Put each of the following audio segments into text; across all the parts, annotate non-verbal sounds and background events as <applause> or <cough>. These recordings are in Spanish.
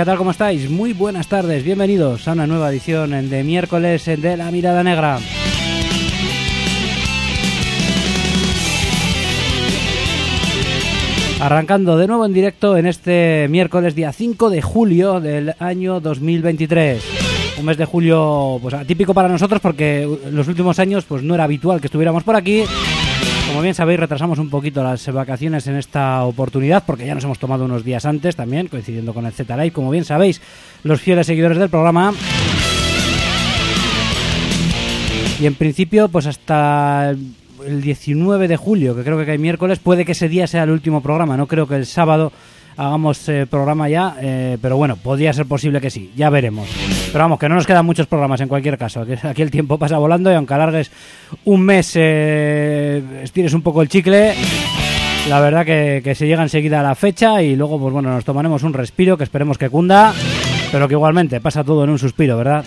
¿qué tal? ¿Cómo estáis? Muy buenas tardes, bienvenidos a una nueva edición de miércoles de La Mirada Negra. Arrancando de nuevo en directo en este miércoles día 5 de julio del año 2023. Un mes de julio pues atípico para nosotros porque los últimos años pues no era habitual que estuviéramos por aquí como bien sabéis, retrasamos un poquito las vacaciones en esta oportunidad porque ya nos hemos tomado unos días antes también, coincidiendo con el Z-Live. Como bien sabéis, los fieles seguidores del programa. Y en principio, pues hasta el 19 de julio, que creo que hay miércoles, puede que ese día sea el último programa. No creo que el sábado hagamos eh, programa ya, eh, pero bueno, podría ser posible que sí, ya veremos. Pero vamos, que no nos quedan muchos programas en cualquier caso, aquí el tiempo pasa volando y aunque alargues un mes, eh, estires un poco el chicle, la verdad que, que se llega enseguida a la fecha y luego, pues bueno, nos tomaremos un respiro que esperemos que cunda, pero que igualmente pasa todo en un suspiro, ¿verdad?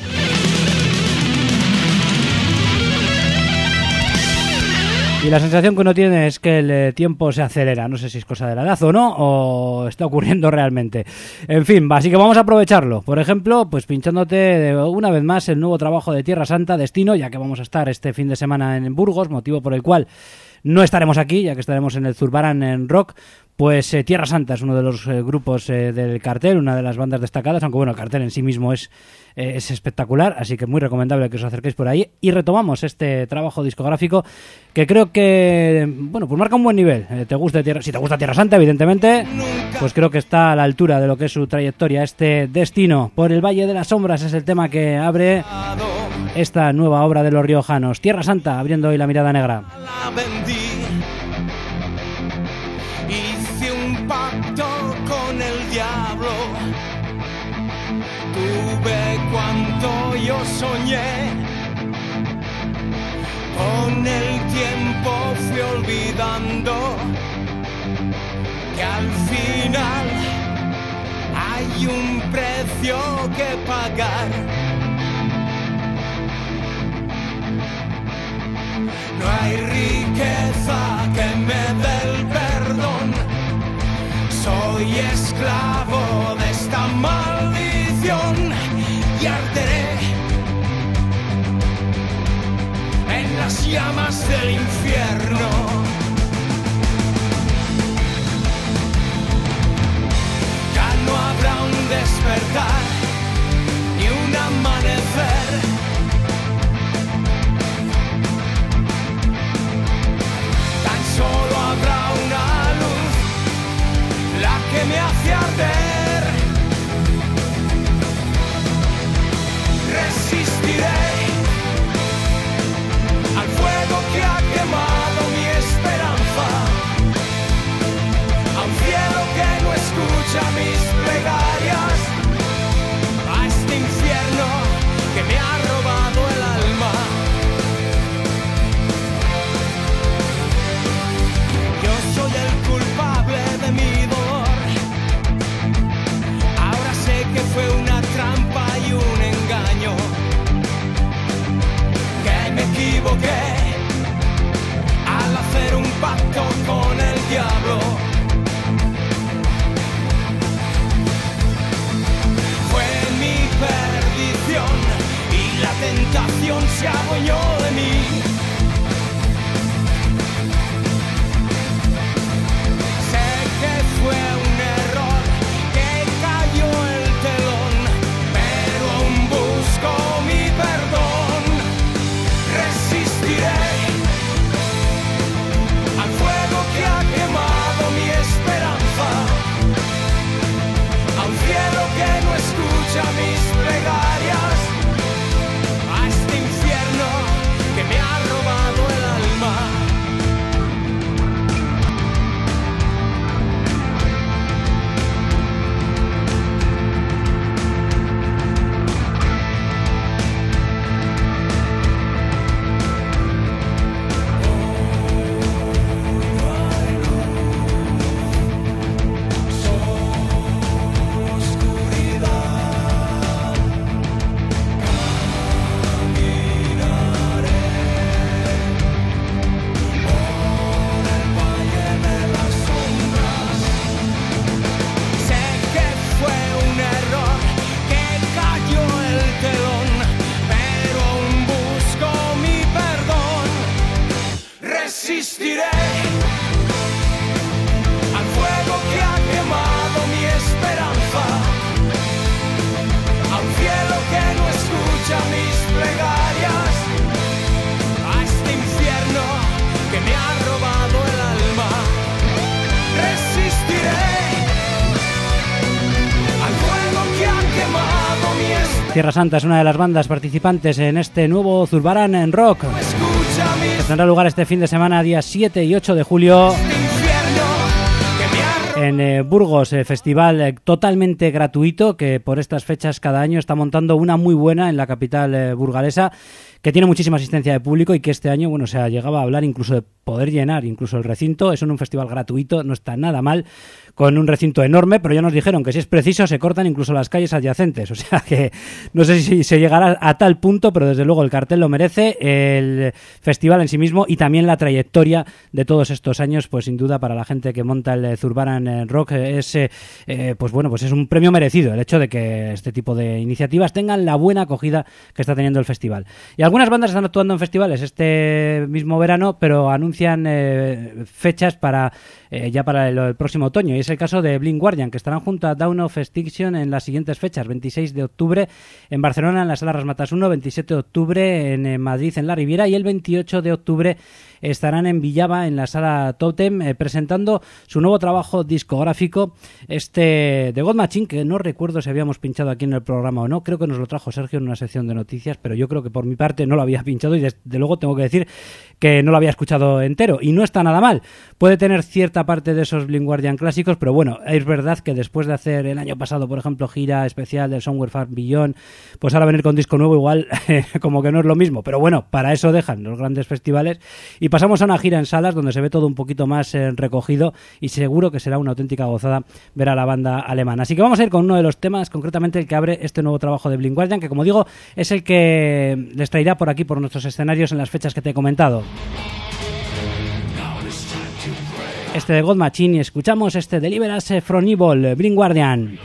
Y la sensación que uno tiene es que el eh, tiempo se acelera. No sé si es cosa de la edad o no, o está ocurriendo realmente. En fin, así que vamos a aprovecharlo. Por ejemplo, pues pinchándote una vez más el nuevo trabajo de Tierra Santa, Destino, ya que vamos a estar este fin de semana en Burgos, motivo por el cual no estaremos aquí, ya que estaremos en el Zurbaran en Rock. Pues eh, Tierra Santa es uno de los eh, grupos del cartel, una de las bandas destacadas, aunque bueno, el cartel en sí mismo es eh, es espectacular, así que muy recomendable que os acerquéis por ahí. Y retomamos este trabajo discográfico que creo que, bueno, pues marca un buen nivel. Eh, te gusta Tierra, si te gusta Tierra Santa, evidentemente, pues creo que está a la altura de lo que es su trayectoria. Este destino por el Valle de las Sombras es el tema que abre esta nueva obra de los riojanos. Tierra Santa, abriendo hoy la mirada negra. Tuve cuanto yo soñé. Con el tiempo fui olvidando que al final hay un precio que pagar. No hay riqueza que me dé el perdón. Soy esclavo de esta maldición y arderé en las llamas del infierno. Ya no habrá un despertar ni un amanecer. Tan solo habrá una luz, la que me hace arder. Al hacer un pacto con el diablo. Fue mi perdición y la tentación se adueñó Tierra Santa es una de las bandas participantes en este nuevo Zurbarán en Rock. Que tendrá lugar este fin de semana, días 7 y 8 de julio. En eh, Burgos, eh, festival eh, totalmente gratuito que por estas fechas cada año está montando una muy buena en la capital burgalesa que tiene muchísima asistencia de público y que este año, bueno, se llegaba a hablar incluso de poder llenar incluso el recinto. Es en un festival gratuito, no está nada mal, con un recinto enorme, pero ya nos dijeron que si es preciso se cortan incluso las calles adyacentes. <laughs> O sea que no sé si se llegará a tal punto, pero desde luego el cartel lo merece, el festival en sí mismo y también la trayectoria de todos estos años, pues sin duda para la gente que monta el Zurbaran Rock es, eh, pues bueno, pues es un premio merecido el hecho de que este tipo de iniciativas tengan la buena acogida que está teniendo el festival. Y algunas bandas están actuando en festivales este mismo verano, pero anuncian eh, fechas para eh, ya para el, próximo otoño. Y es el caso de Blink Guardian, que estarán junto a Down of Extinction en las siguientes fechas: 26 de octubre en Barcelona en la Sala Rasmatas 1, 27 de octubre en, en Madrid en la Riviera y el 28 de octubre estarán en Villava en la Sala Totem eh, presentando su nuevo trabajo discográfico, este de God Machine, que no recuerdo si habíamos pinchado aquí en el programa o no. Creo que nos lo trajo Sergio en una sección de noticias, pero yo creo que por mi parte no lo había pinchado y desde luego tengo que decir que no lo había escuchado entero y no está nada mal. Puede tener cierta parte de esos Blink Guardian clásicos, pero bueno, es verdad que después de hacer el año pasado, por ejemplo, gira especial del Somewhere Far Beyond, pues ahora venir con disco nuevo igual <laughs> como que no es lo mismo, pero bueno, para eso dejan los grandes festivales y pasamos a una gira en salas donde se ve todo un poquito más eh, recogido y seguro que será una auténtica gozada ver a la banda alemana. Así que vamos a ir con uno de los temas, concretamente el que abre este nuevo trabajo de Blink Guardian, que como digo es el que les traerá por aquí, por nuestros escenarios en las fechas que te he comentado este de God Machine y escuchamos este Deliverance from Evil, Guardian.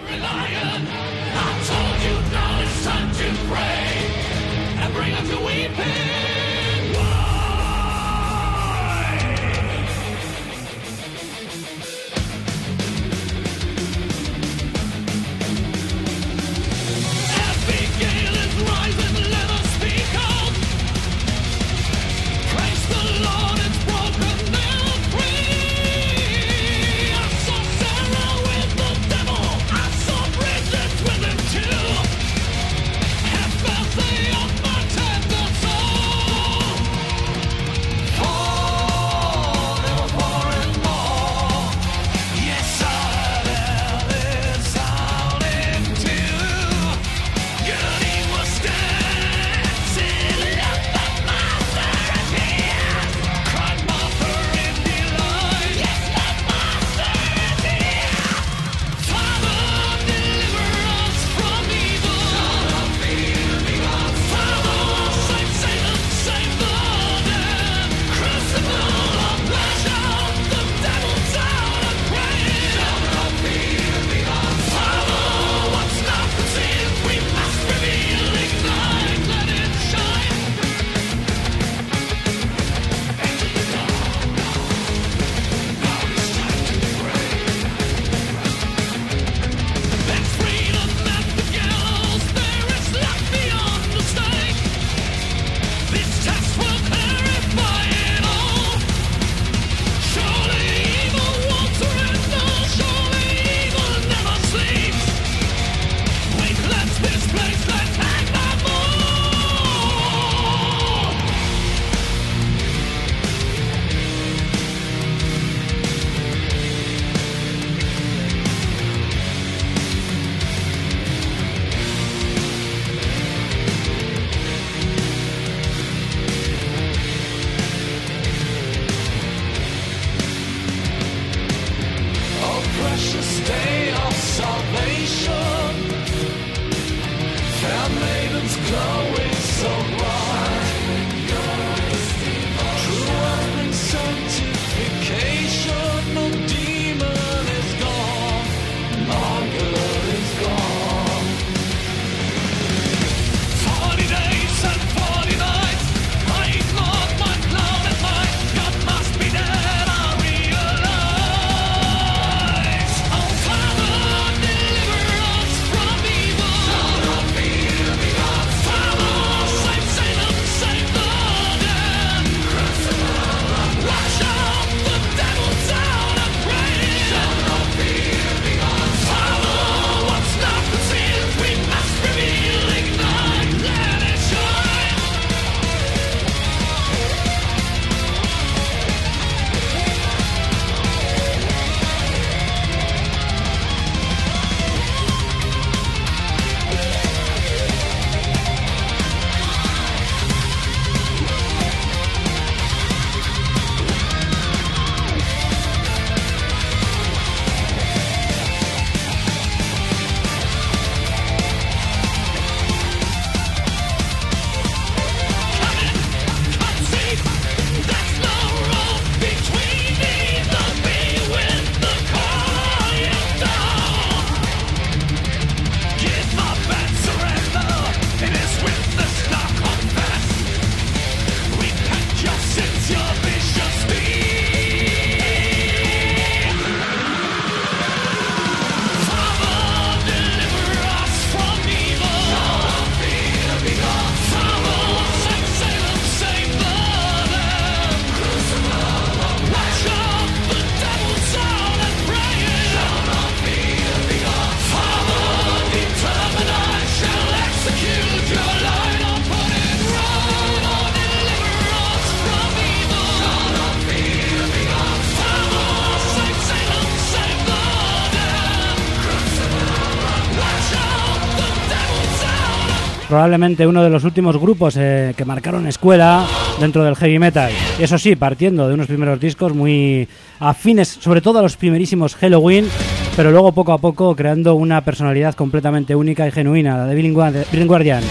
Probablemente uno de los últimos grupos eh, que marcaron escuela dentro del heavy metal. Eso sí, partiendo de unos primeros discos muy afines, sobre todo a los primerísimos Halloween, pero luego poco a poco creando una personalidad completamente única y genuina, la de Blind Guardian,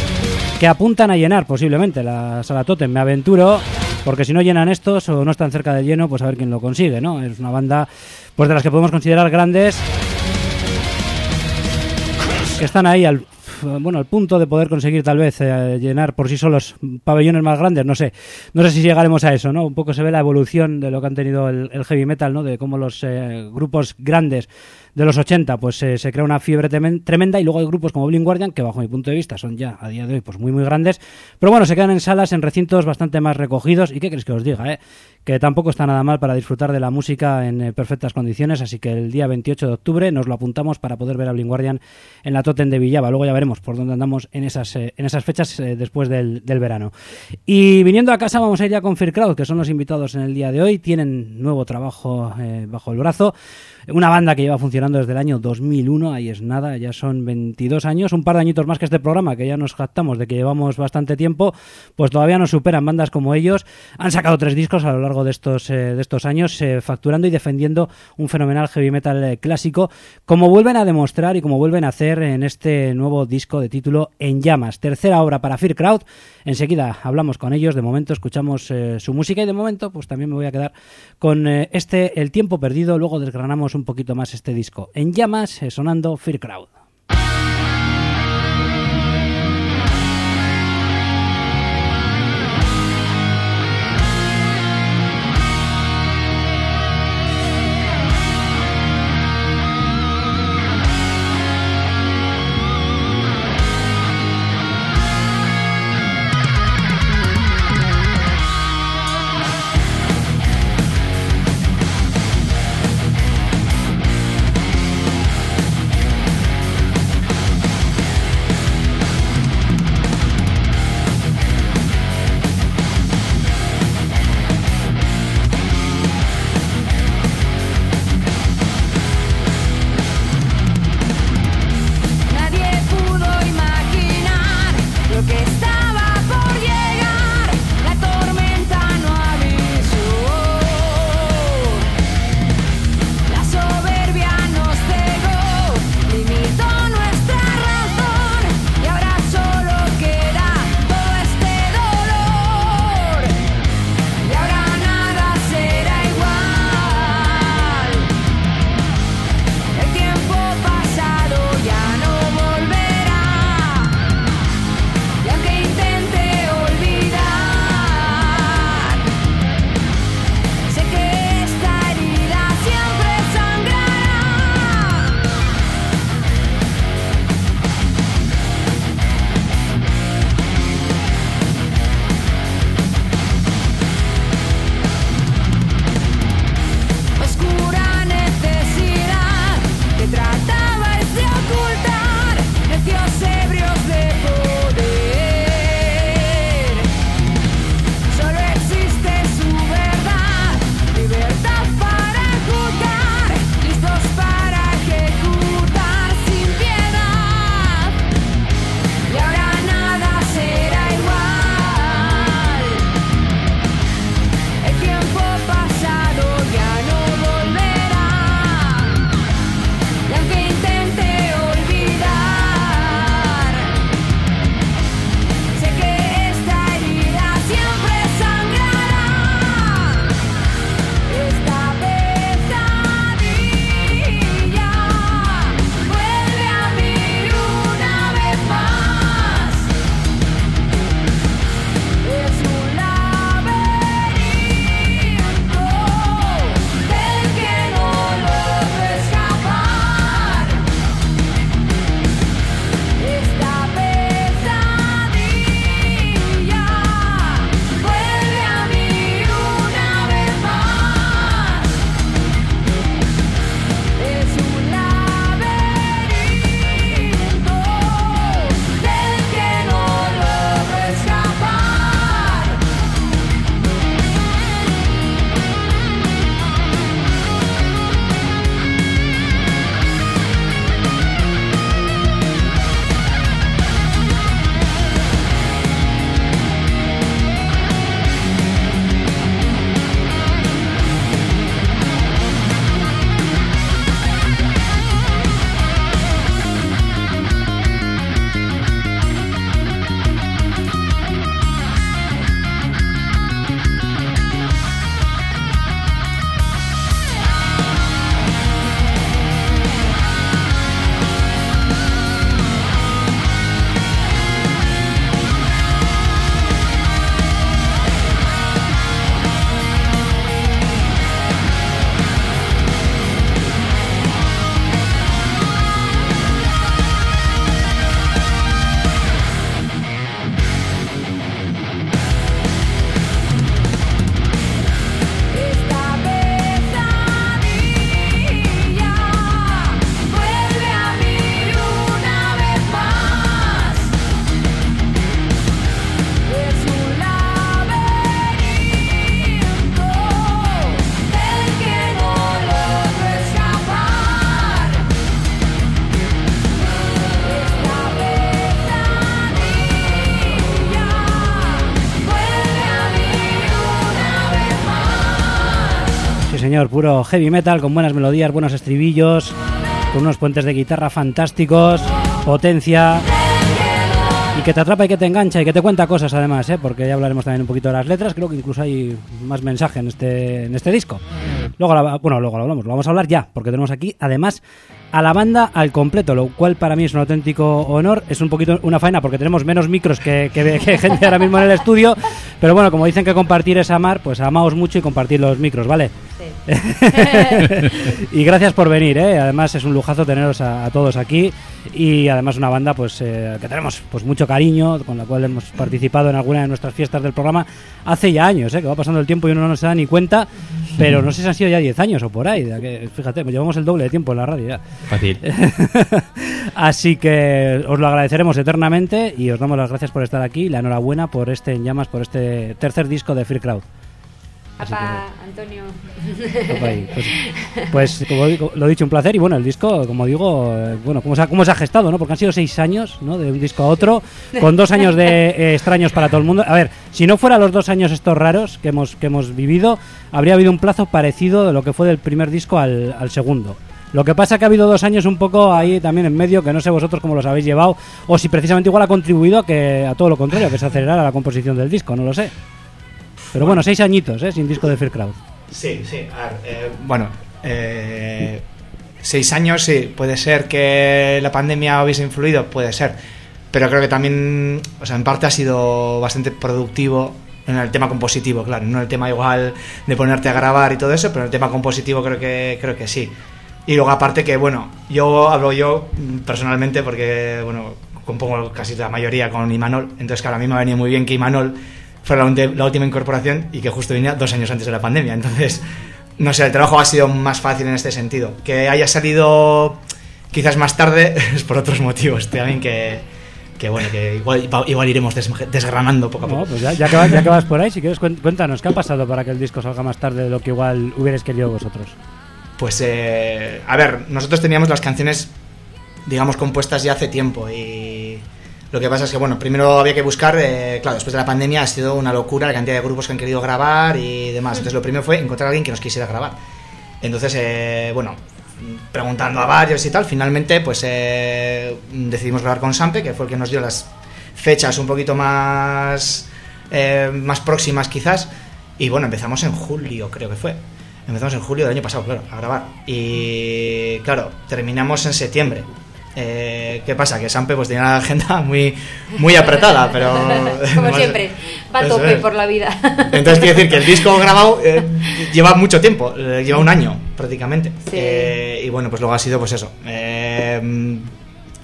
que apuntan a llenar posiblemente la sala Totem. Me aventuro, porque si no llenan estos o no están cerca del lleno, pues a ver quién lo consigue, ¿no? Es una banda pues de las que podemos considerar grandes que están ahí al bueno al punto de poder conseguir tal vez eh, llenar por sí solos pabellones más grandes no sé. No sé si llegaremos a eso no un poco se ve la evolución de lo que han tenido el, el heavy metal no de cómo los eh, grupos grandes de los 80 pues eh, se crea una fiebre tremenda y luego hay grupos como Blind Guardian que bajo mi punto de vista son ya a día de hoy pues muy muy grandes. Pero bueno se quedan en salas en recintos bastante más recogidos. Y qué queréis que os diga eh que tampoco está nada mal para disfrutar de la música en eh, perfectas condiciones. Así que el día 28 de octubre nos lo apuntamos para poder ver a Blind Guardian en la Totem de Villava. Luego ya veremos por dónde andamos en esas eh, en esas fechas después del, del verano. Y viniendo a casa vamos a ir ya con Fear Crowd que son los invitados en el día de hoy. Tienen nuevo trabajo bajo el brazo. Una banda que lleva funcionando desde el año 2001, ahí es nada, ya son 22 años, un par de añitos más que este programa, que ya nos jactamos de que llevamos bastante tiempo, pues todavía nos superan bandas como ellos. Han sacado tres discos a lo largo de estos, eh, de estos años, eh, facturando y defendiendo un fenomenal heavy metal eh, clásico, como vuelven a demostrar y como vuelven a hacer en este nuevo disco de título En Llamas, tercera obra para Fear Crowd. Enseguida hablamos con ellos, de momento escuchamos eh, su música y de momento pues también me voy a quedar con eh, este El tiempo perdido, luego desgranamos un poquito más este disco. En llamas, eh, sonando Fear Crowd. Puro heavy metal con buenas melodías, buenos estribillos, con unos puentes de guitarra fantásticos, potencia y que te atrapa y que te engancha y que te cuenta cosas además, ¿eh? porque ya hablaremos también un poquito de las letras, creo que incluso hay más mensaje en este, en este disco. Luego, la- bueno, luego lo hablamos, lo vamos a hablar ya, porque tenemos aquí además a la banda al completo, lo cual para mí es un auténtico honor, es un poquito una faena porque tenemos menos micros que, que- <laughs> que gente ahora mismo en el estudio, pero bueno, como dicen que compartir es amar, pues amaos mucho y compartir los micros, ¿vale? <laughs> <laughs> y gracias por venir, ¿eh? además es un lujazo teneros a, a todos aquí y además una banda pues eh, que tenemos pues mucho cariño, con la cual hemos participado en alguna de nuestras fiestas del programa hace ya años, ¿eh? que va pasando el tiempo y uno no se da ni cuenta, pero no sé si han sido ya 10 años o por ahí, que, fíjate, llevamos el doble de tiempo en la radio ya. Fácil. <laughs> Así que os lo agradeceremos eternamente y os damos las gracias por estar aquí la enhorabuena por este En Llamas, por este tercer disco de Free Crowd. Papá, Antonio. Ahí. Pues, <laughs> pues, como lo he dicho, un placer. Y bueno, el disco, como digo, eh, bueno, cómo se, ha, cómo se ha gestado, ¿no? Porque han sido seis años, ¿no? De un disco a otro, con dos años de eh, extraños para todo el mundo. A ver, si no fuera los dos años estos raros que hemos, que hemos vivido, habría habido un plazo parecido de lo que fue del primer disco al, al segundo. Lo que pasa que ha habido dos años un poco ahí también en medio, que no sé vosotros cómo los habéis llevado, o si precisamente igual ha contribuido a que a todo lo contrario, que se acelerara la composición del disco, no lo sé. Pero bueno, seis añitos, ¿eh? Sin disco de Fear Crowd. Sí, sí. A ver, eh, bueno, eh, seis años, sí. Puede ser que la pandemia hubiese influido, puede ser. Pero creo que también, o sea, en parte ha sido bastante productivo en el tema compositivo, claro. No en el tema igual de ponerte a grabar y todo eso, pero en el tema compositivo creo que, creo que sí. Y luego aparte que, bueno, yo hablo yo personalmente porque, bueno, compongo casi la mayoría con Imanol. Entonces, claro, a mí me ha venido muy bien que Imanol fuera la, la última incorporación y que justo venía dos años antes de la pandemia. Entonces, no sé, el trabajo ha sido más fácil en este sentido. Que haya salido quizás más tarde <laughs> es por otros motivos también que, que bueno, que igual, igual iremos des- desgranando poco a poco. No, pues ya, ya que vas, ya que vas por ahí, si quieres cuéntanos, ¿qué ha pasado para que el disco salga más tarde de lo que igual hubierais querido vosotros? Pues, eh, a ver, nosotros teníamos las canciones, digamos, compuestas ya hace tiempo y lo que pasa es que, bueno, primero había que buscar, eh, claro, después de la pandemia ha sido una locura la cantidad de grupos que han querido grabar y demás. Entonces lo primero fue encontrar a alguien que nos quisiera grabar. Entonces, eh, bueno, preguntando a varios y tal, finalmente pues eh, decidimos grabar con Sampe, que fue el que nos dio las fechas un poquito más, eh, más próximas quizás. Y bueno, empezamos en julio, creo que fue. Empezamos en julio del año pasado, claro, a grabar. Y claro, terminamos en septiembre. Eh, ¿Qué pasa? Que Sampe pues tenía la agenda <laughs> muy, muy apretada, pero... <laughs> Como hemos- <laughs> siempre, va a tope es. por la vida. Entonces quiere decir que el disco grabado eh, lleva mucho tiempo, eh, lleva un año prácticamente. Sí. Eh, y bueno, pues luego ha sido pues eso. eh,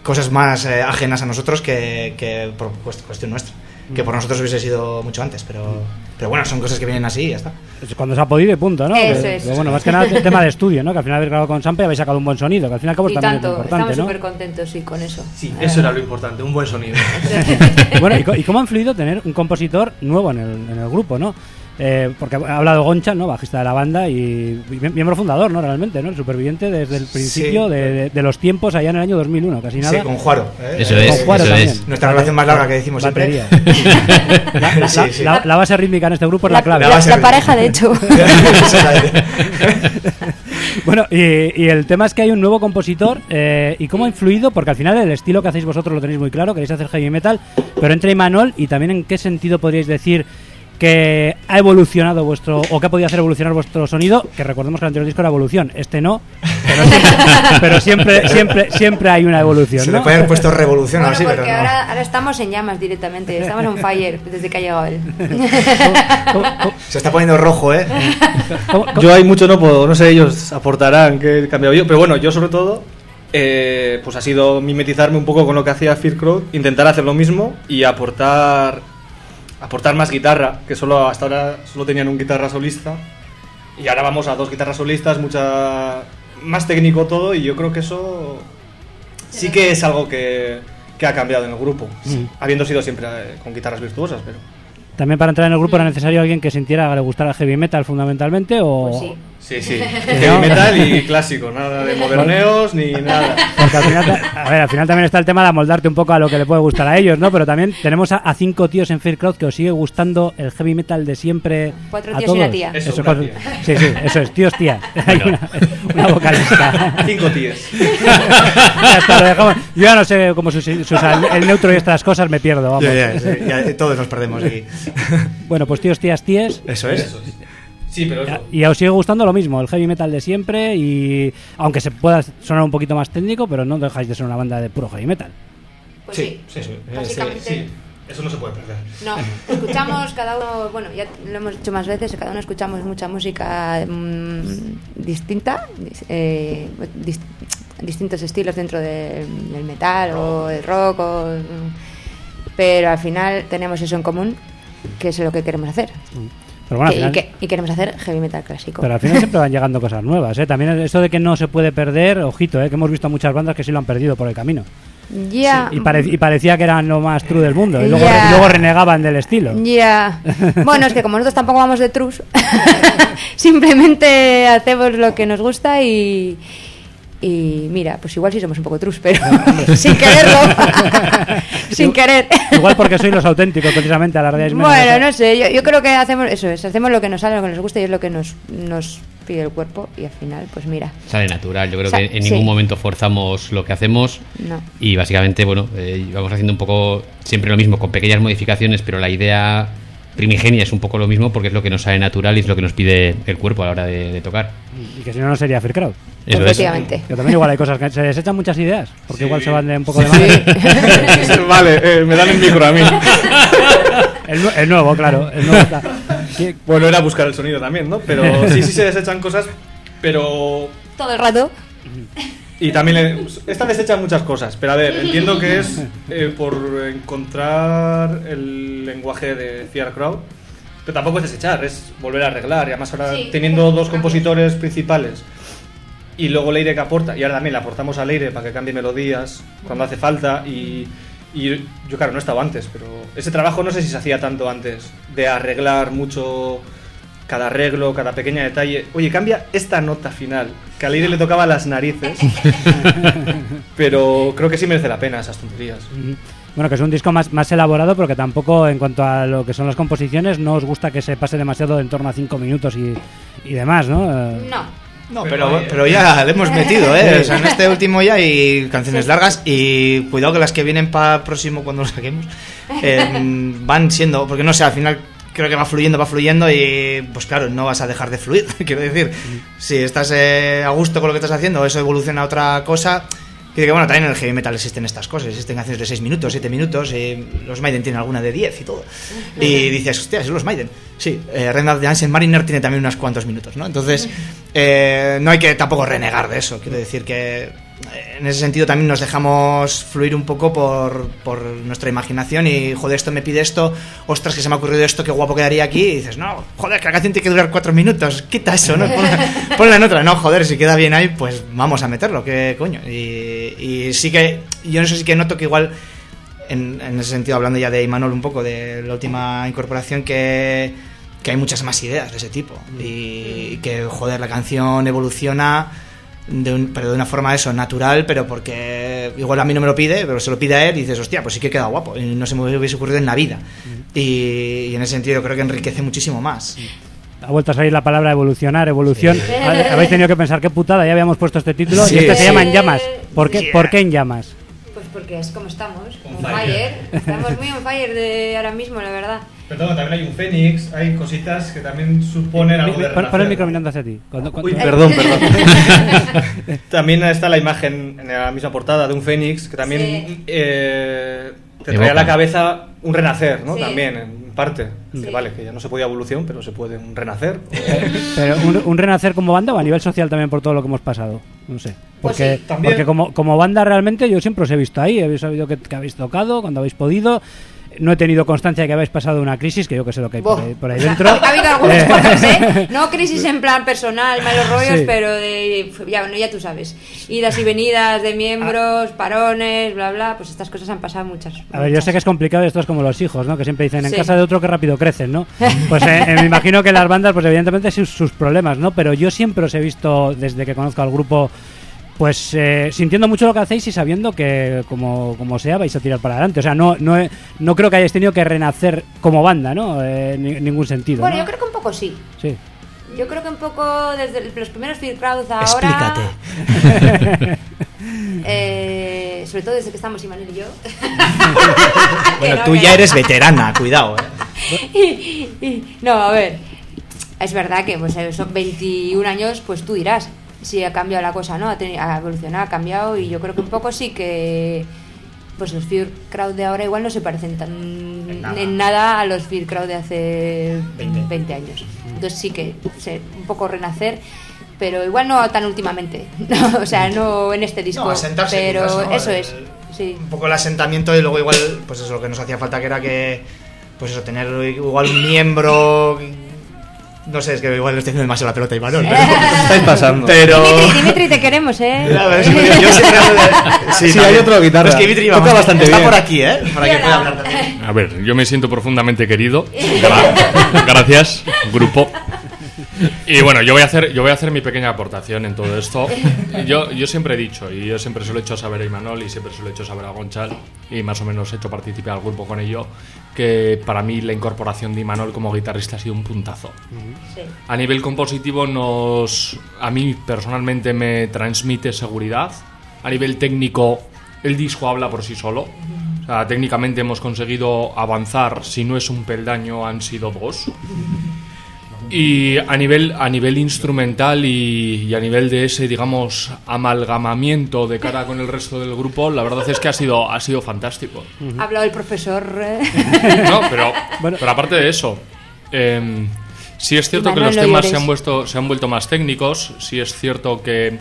cosas más eh, ajenas a nosotros que, que por cuest- cuestión nuestra. Que por nosotros hubiese sido mucho antes, pero, pero bueno, son cosas que vienen así y ya está. Es Cuando se ha podido y punto, ¿no? Eso Que- es. que bueno, más que nada el tema de estudio, ¿no? Que al final habéis grabado con Sampe y habéis sacado un buen sonido, que al fin y al cabo y también es tanto, importante, estamos ¿no? súper contentos, sí, con eso. Sí, Eh, eso era lo importante, un buen sonido. <laughs> Bueno, ¿y, co- y cómo ha influido tener un compositor nuevo en el, en el grupo, ¿no? Eh, porque ha hablado Goncha, ¿no? Bajista de la banda y y miembro fundador, ¿no? Realmente, ¿no? El superviviente desde el principio Sí. de, de- de los tiempos allá en el año 2001, casi nada. Sí, con Juaro. ¿eh? Eso es, Con Juaro eso también. es. Nuestra relación más larga que decimos siempre. Batería. <laughs> la, la- Sí, sí. la- la base rítmica en este grupo es la, la, clave. la- pareja, de hecho. <laughs> Bueno, y, y el tema es que hay un nuevo compositor. eh, ¿Y cómo ha influido? Porque al final el estilo que hacéis vosotros lo tenéis muy claro, queréis hacer heavy metal, pero entre Imanol y también en qué sentido podríais decir que ha evolucionado vuestro, o que ha podido hacer evolucionar vuestro sonido, que recordemos que el anterior disco era evolución, este no, pero siempre, <laughs> pero siempre, siempre, siempre hay una evolución, Se ¿no? le puede haber puesto revolución Bueno, así, pero no. ahora, ahora estamos en llamas directamente, estamos on fire desde que ha llegado él. ¿Cómo- cómo- Se está poniendo rojo, ¿eh? cómo- cómo- Yo hay mucho no puedo, no sé, ellos aportarán que he cambiado yo, pero bueno, yo sobre todo, eh, pues ha sido mimetizarme un poco con lo que hacía Fear Crowd, intentar hacer lo mismo y aportar, aportar más guitarra, que solo hasta ahora solo tenían un guitarra solista y ahora vamos a dos guitarras solistas, mucha más técnico todo y yo creo que eso sí que es algo que, que ha cambiado en el grupo, Mm. habiendo sido siempre eh, con guitarras virtuosas, pero También para entrar en el grupo era necesario alguien que sintiera que le gustara el heavy metal fundamentalmente o... Pues sí. Sí, sí. <laughs> Heavy metal y clásico, nada de <laughs> moderneos ni nada. Porque al final, a ver, al final también está el tema de amoldarte un poco a lo que le puede gustar a ellos, ¿no? Pero también tenemos a, a cinco tíos en Fear Crowd que os sigue gustando el heavy metal de siempre. Cuatro a tíos y una tía. Eso, Eso, una cos- tía. Sí, sí, eso es, tíos, tías. <laughs> Hay una, una vocalista. Cinco tíos. ya está, lo dejamos. Yo ya no sé cómo usa el, el neutro y estas cosas, me pierdo, vamos. Ya, ya, ya, ya, todos nos perdemos aquí. Bueno, pues tíos, tías, tíes. Eso es. Eso es. Sí, pero eso. Y os sigue gustando lo mismo, el heavy metal de siempre y aunque se pueda sonar un poquito más técnico, pero no dejáis de ser una banda de puro heavy metal. Pues Sí, sí. sí, sí. Básicamente. Sí, eso no se puede perder. No, escuchamos cada uno, bueno, ya lo hemos dicho más veces, cada uno escuchamos mucha música mm, distinta, dis- eh, dis- distintos estilos dentro del, del metal o el rock, o, mm, pero al final tenemos eso en común, que es lo que queremos hacer. Pero bueno, al Que- final- y, que- y queremos hacer heavy metal clásico. Pero al final siempre van <laughs> llegando cosas nuevas, ¿eh? También eso de que no se puede perder, ojito, ¿eh? Que hemos visto muchas bandas que sí lo han perdido por el camino. ya, Y, pare- y parecía que eran lo más true del mundo. Y luego, renegaban del estilo. Ya. <laughs> Bueno, es que como nosotros tampoco vamos de trus, <laughs> simplemente hacemos lo que nos gusta y. Y mira, pues igual sí somos un poco trus, pero sin quererlo. Sin querer. Igual porque sois los <laughs> auténticos, precisamente, alardeáis menos. Bueno, no sé, yo, yo creo que hacemos eso, es, hacemos lo que nos sale, lo que nos gusta y es lo que nos, nos pide el cuerpo y al final, pues mira, Sale natural. Yo creo Sa- que en sí. ningún momento forzamos lo que hacemos. no. Y básicamente, bueno, eh, vamos haciendo un poco siempre lo mismo, con pequeñas modificaciones, pero la idea primigenia es un poco lo mismo porque es lo que nos sale natural y es lo que nos pide el cuerpo a la hora de, de tocar. Y que si no, no sería Fear Crowd. Eso es. Efectivamente. Que también igual hay cosas que se desechan muchas ideas, porque Sí. igual se van de un poco de Sí. madre. <laughs> vale, eh, me dan el micro a mí. <laughs> El, nu- el nuevo, claro. El nuevo está. ¿Qué- Bueno, era buscar el sonido también, ¿no? Pero sí, sí se desechan cosas, pero Todo el rato. Y también esta desecha muchas cosas, pero a ver, entiendo que es eh, por encontrar el lenguaje de Fear Crowd, pero tampoco es desechar, es volver a arreglar, y además ahora Sí, teniendo dos compositores principales y luego Leire que aporta, y ahora también le aportamos a Leire para que cambie melodías cuando hace falta y, y yo claro, no he estado antes, pero ese trabajo no sé si se hacía tanto antes, de arreglar mucho cada arreglo, cada pequeño detalle. Oye, cambia esta nota final, que a Leire le tocaba las narices, <laughs> pero creo que sí merece la pena esas tonterías. Bueno, que es un disco más, más elaborado, pero que tampoco, en cuanto a lo que son las composiciones, no os gusta que se pase demasiado en torno a cinco minutos y, y demás, ¿no? Eh, No. No, Pero pero, ya le hemos metido, ¿eh? O sea, en este último ya hay canciones largas y cuidado que las que vienen para próximo cuando lo saquemos eh, <laughs> van siendo, porque no sé, al final creo que va fluyendo, va fluyendo y pues claro, no vas a dejar de fluir, <laughs> quiero decir. Si estás eh, a gusto con lo que estás haciendo o eso evoluciona a otra cosa, que bueno, también en el heavy metal existen estas cosas, existen canciones de 6 minutos, 7 minutos, y los Maiden tienen alguna de 10 y todo. Y dices, hostia, es los Maiden. Sí, eh, de Hansen Mariner tiene también unos cuantos minutos, ¿no? Entonces, eh, no hay que tampoco renegar de eso. Quiero decir que eh, en ese sentido también nos dejamos fluir un poco por, por nuestra imaginación y, joder, esto me pide esto, ostras, que se me ha ocurrido esto, qué guapo quedaría aquí. Y dices, no, joder, que la canción tiene que durar cuatro minutos, quita eso, ¿no? Ponla, <laughs> ponla en otra, no, joder, si queda bien ahí, pues vamos a meterlo, qué coño. Y, y sí que, yo en eso sí que noto que igual en, en ese sentido, hablando ya de Imanol un poco, de la última incorporación, que, que hay muchas más ideas de ese tipo. Y que, joder, la canción evoluciona, de un- pero de una forma eso, natural, pero porque igual a mí no me lo pide, pero se lo pide a él y dices, hostia, pues sí que queda guapo. Y no se me hubiese ocurrido en la vida. Y, y en ese sentido creo que enriquece muchísimo más. Ha vuelto a salir la palabra evolucionar, evolución. Ha- Habéis tenido que pensar qué putada, ya habíamos puesto este título Sí, y este se sí. llama En Llamas. ¿Por qué, Yeah. ¿Por qué En Llamas? Porque es como estamos, On on fire. fire. Estamos muy on fire de ahora mismo, la verdad. Perdón, también hay un Fénix, hay cositas que también suponen algo de Pon, pon el micro mirando hacia ti. Cuando- cuando- Uy, perdón, perdón. <laughs> también está la imagen en la misma portada de un Fénix que también Sí. eh, te trae a la cabeza un renacer, ¿no? Sí. También, en parte. Sí. Que vale, que ya no se podía evolución, pero se puede un renacer. <laughs> Pero un, un renacer como banda o a nivel social también por todo lo que hemos pasado. No sé. Pues Porque, sí. También- porque como, como banda realmente yo siempre os he visto ahí. Habéis sabido que, que habéis tocado cuando habéis podido. No he tenido constancia de que habéis pasado una crisis, que yo que sé lo que hay por ahí, por dentro. ha habido algunas Eh, cosas, ¿eh? <laughs> No crisis en plan personal, malos rollos, Sí. pero de. Ya, bueno, ya tú sabes. Idas y venidas de miembros, parones, bla, bla. Pues estas cosas han pasado muchas. A ver, yo sé que es complicado, esto es como los hijos, ¿no? Que siempre dicen, en Sí. casa de otro que rápido crecen, ¿no? <laughs> Pues eh, eh, me imagino que las bandas, pues evidentemente sus, sus problemas, ¿no? Pero yo siempre os he visto, desde que conozco al grupo, pues eh, sintiendo mucho lo que hacéis y sabiendo que como, como sea vais a tirar para adelante. O sea, no, no, no creo que hayáis tenido que renacer como banda, ¿no? Eh, en ni- ningún sentido. Bueno, ¿no? yo creo que un poco sí. Sí. Yo creo que un poco desde los primeros Field Crowds ahora. Explícate. <laughs> eh, sobre todo desde que estamos Imanol y yo. <laughs> Bueno, no, tú ya no. eres veterana, cuidado, ¿eh? <laughs> No, a ver. Es verdad que pues, eh, son 21 años, pues tú dirás si ha cambiado la cosa, ¿no? Ha, teni- ha evolucionado, ha cambiado y yo creo que un poco sí que pues los Fear Crowd de ahora igual no se parecen tan en nada. nada, a los Fear Crowd de hace 20. 20, años. Entonces sí que sé, un poco renacer, pero igual no tan últimamente. <laughs> No, o sea, no en este disco. No, asentarse pero quizás, ¿no? eso El- es. Sí. Un poco el asentamiento y luego igual, pues eso, lo que nos hacía falta que era que, pues eso, tener igual un miembro... No sé, es que igual le estoy haciendo demasiado la pelota a Imanol, pero... <laughs> Estáis pasando. pero... Dimitri, Dimitri, te queremos, ¿eh? <laughs> Ver, <laughs> sí, yo siempre hablo de- Sí, también. hay otro guitarra. Es que Dimitri, Toca vamos, bastante está bien. por aquí, ¿eh? Para que pueda hablar también. A ver, yo me siento profundamente querido. Gra- Gracias, grupo. Y bueno, yo voy a hacer, yo voy a hacer mi pequeña aportación en todo esto. Yo, yo siempre he dicho, y yo siempre se lo he hecho saber a Imanol y siempre se lo he hecho saber a Gonchal, y más o menos he hecho participar al grupo con ello, que para mí la incorporación de Imanol como guitarrista ha sido un puntazo. Sí. A nivel compositivo nos a mí personalmente me transmite seguridad. A nivel técnico el disco habla por sí solo. O sea, técnicamente hemos conseguido avanzar, si no es un peldaño han sido dos. Y a nivel, a nivel instrumental y, y a nivel de ese, digamos, amalgamamiento de cara con el resto del grupo, la verdad es que ha sido, ha sido fantástico. Ha hablado el profesor. eh. <laughs> No, pero, Bueno. pero aparte de eso, eh, sí es cierto que los temas se han, vuelto, se han vuelto más técnicos, sí es cierto que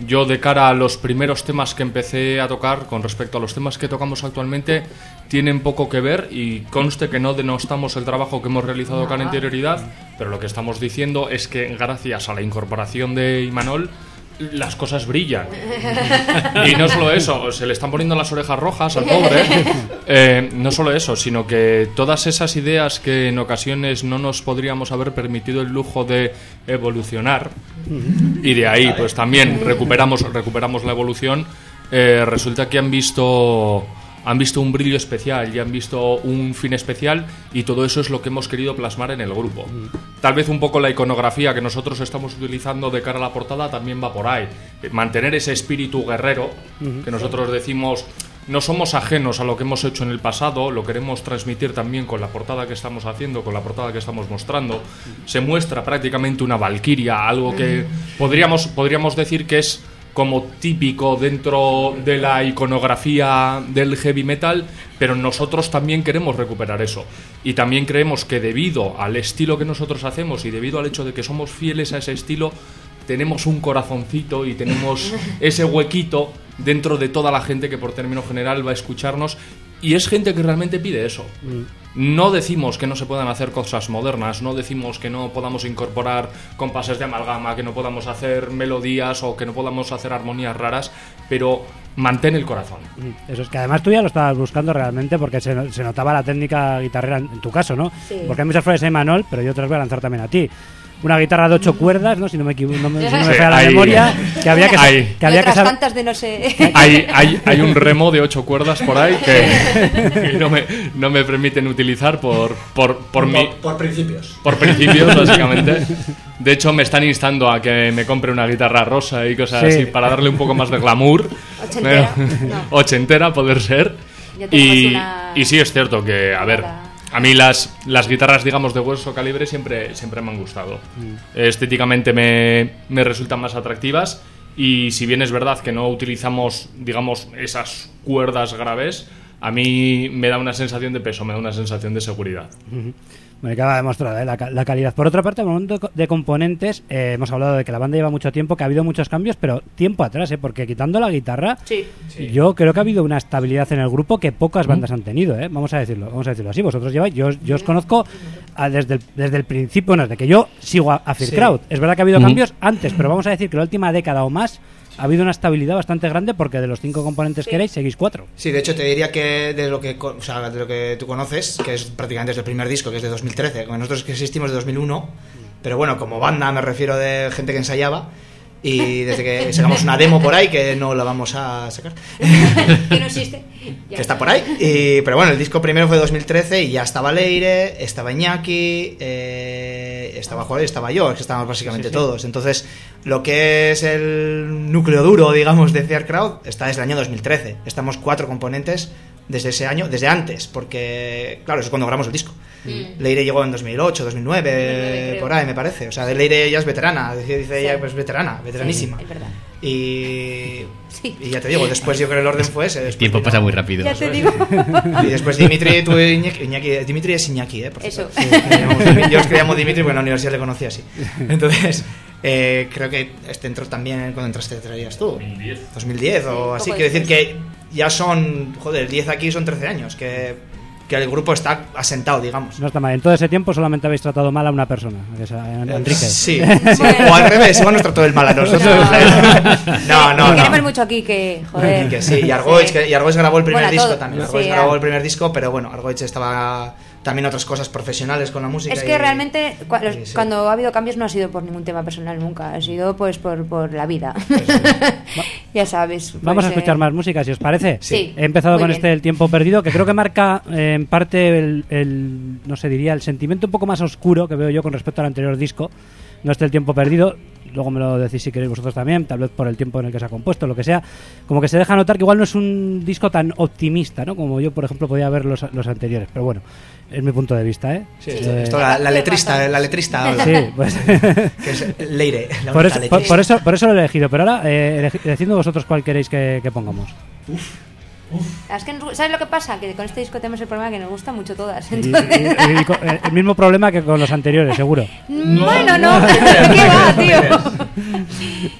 yo de cara a los primeros temas que empecé a tocar con respecto a los temas que tocamos actualmente tienen poco que ver y conste que no denostamos el trabajo que hemos realizado con anterioridad, pero lo que estamos diciendo es que gracias a la incorporación de Imanol las cosas brillan. Y no solo eso, se le están poniendo las orejas rojas al pobre. Eh, no solo eso, sino que todas esas ideas que en ocasiones no nos podríamos haber permitido el lujo de evolucionar, y de ahí pues también recuperamos, recuperamos la evolución, eh, resulta que han visto han visto un brillo especial y han visto un fin especial y todo eso es lo que hemos querido plasmar en el grupo. Tal vez un poco la iconografía que nosotros estamos utilizando de cara a la portada también va por ahí. Eh, Mantener ese espíritu guerrero que nosotros decimos no somos ajenos a lo que hemos hecho en el pasado, lo queremos transmitir también con la portada que estamos haciendo, con la portada que estamos mostrando. Se muestra prácticamente una valquiria, algo que podríamos, podríamos decir que es como típico dentro de la iconografía del heavy metal, pero nosotros también queremos recuperar eso. Y también creemos que debido al estilo que nosotros hacemos y debido al hecho de que somos fieles a ese estilo, tenemos un corazoncito y tenemos <laughs> ese huequito dentro de toda la gente que por término general va a escucharnos y es gente que realmente pide eso. No decimos que no se puedan hacer cosas modernas, no decimos que no podamos incorporar compases de amalgama, que no podamos hacer melodías o que no podamos hacer armonías raras, pero mantén el corazón. Eso es que además tú ya lo estabas buscando realmente porque se, se notaba la técnica guitarrera en, en tu caso, ¿no? Sí. Porque hay muchas flores de Manol, pero yo te las voy a lanzar también a ti. Una guitarra de ocho cuerdas, ¿no? Si no me equivoco, no me, si no me Sí, falla la hay- memoria, que habría que, hay- que habría y que otras saber. tantas de no sé. <laughs> Hay, hay, hay un remo de ocho cuerdas por ahí que, que no, me, no me permiten utilizar por, por, por mi, Por, por principios. por principios, <laughs> básicamente. De hecho, me están instando a que me compre una guitarra rosa y cosas Sí. así para darle un poco más de glamour. Ochentera, Pero- <laughs> no. Ochentera, poder ser. Y, una- y sí es cierto que, a ver. A mí las, las guitarras, digamos, de hueso calibre siempre, siempre me han gustado. Estéticamente me, me resultan más atractivas. Y si bien es verdad que no utilizamos, digamos, esas cuerdas graves, a mí me da una sensación de peso, me da una sensación de seguridad. Bueno, queda demostrada ¿eh? la, ca- la calidad. Por otra parte, al momento de co- de componentes, eh, hemos hablado de que la banda lleva mucho tiempo, que ha habido muchos cambios, pero tiempo atrás, ¿eh? porque quitando la guitarra, Sí. yo creo que ha habido una estabilidad en el grupo que pocas bandas han tenido, ¿eh? vamos a decirlo, vamos a decirlo así. Vosotros lleváis, yo, yo os conozco ah, desde, el, desde el principio, bueno, desde que yo sigo a, a Fear Sí. Crowd. Es verdad que ha habido cambios antes, pero vamos a decir que la última década o más ha habido una estabilidad bastante grande porque de los cinco componentes que erais seguís cuatro. Sí, de hecho te diría que de lo que, o sea, de lo que tú conoces, que es prácticamente desde el primer disco, que es de 2013, como nosotros que existimos de 2001, pero bueno, como banda me refiero de gente que ensayaba y desde que sacamos una demo por ahí que no la vamos a sacar, <laughs> que no existe. <laughs> Ya. que está por ahí, y, pero bueno, el disco primero fue de 2013 y ya estaba Leire, estaba Iñaki, eh, estaba y estaba yo, es que estábamos básicamente todos. Entonces, lo que es el núcleo duro, digamos, de Fear Crowd está desde el año 2013. Estamos cuatro componentes desde ese año, desde antes, porque, claro, eso es cuando grabamos el disco. Mm. Leire llegó en 2008, 2009, 2009 creo. por ahí, me parece. O sea, de Leire ya es veterana, dice dice Sí. ella, pues veterana, veteranísima. Sí, es verdad. Y, Sí. y ya te digo, después yo creo que el orden fue ese. El tiempo pasa muy rápido. Ya te digo. <laughs> y después Dimitri, tú y Iñaki, Iñaki- Dimitri es Iñaki, ¿eh? Por Eso. yo os creíamos Dimitri porque en la universidad le conocí así. Entonces, eh, creo que este entró también cuando entraste, te traías tú. 2010. 2010 o Sí, así. Quiero decir que ya son, joder, 10 aquí son 13 años, que, que el grupo está asentado, digamos. No está mal. En todo ese tiempo solamente habéis tratado mal a una persona, que es a- a Enrique. <laughs> Sí, sí. o al revés, igual nos trató el mal a nosotros. No, <laughs> no, no. Queremos mucho aquí que, joder. Que sí, y Argoich, Sí. que, y Argoich grabó el primer disco todo. también. Argoich grabó el primer disco, pero bueno, Argoich estaba también otras cosas profesionales con la música. Es y- que realmente Sí, sí. cuando ha habido cambios no ha sido por ningún tema personal nunca, ha sido pues por, por la vida. <laughs> ya sabes. Vamos a pues, escuchar eh, más música, si os parece. Sí. He empezado Muy con bien. este El tiempo perdido, que creo que marca eh, en parte el, el- no sé, diría, el sentimiento un poco más oscuro que veo yo con respecto al anterior disco. No este El tiempo perdido, luego me lo decís si queréis vosotros también, tal vez por el tiempo en el que se ha compuesto, lo que sea. Como que se deja notar que igual no es un disco tan optimista, ¿no? Como yo, por ejemplo, podía ver los, los anteriores. Pero bueno, es mi punto de vista, ¿eh? Sí, Eh, esto la, la letrista, la letrista <laughs> habla, sí, pues... <laughs> que es Leire, la Por única eso, por, letrista. por eso, por eso lo he elegido, pero ahora eh, elegi- decidme vosotros cuál queréis que, que pongamos. Es que, nos- ¿sabes lo que pasa? Que con este disco tenemos el problema que nos gustan mucho todas. Y- Entonces... y- y eh, el mismo problema que con los anteriores, seguro. Bueno, no, <laughs> <laughs> ¿qué va, tío?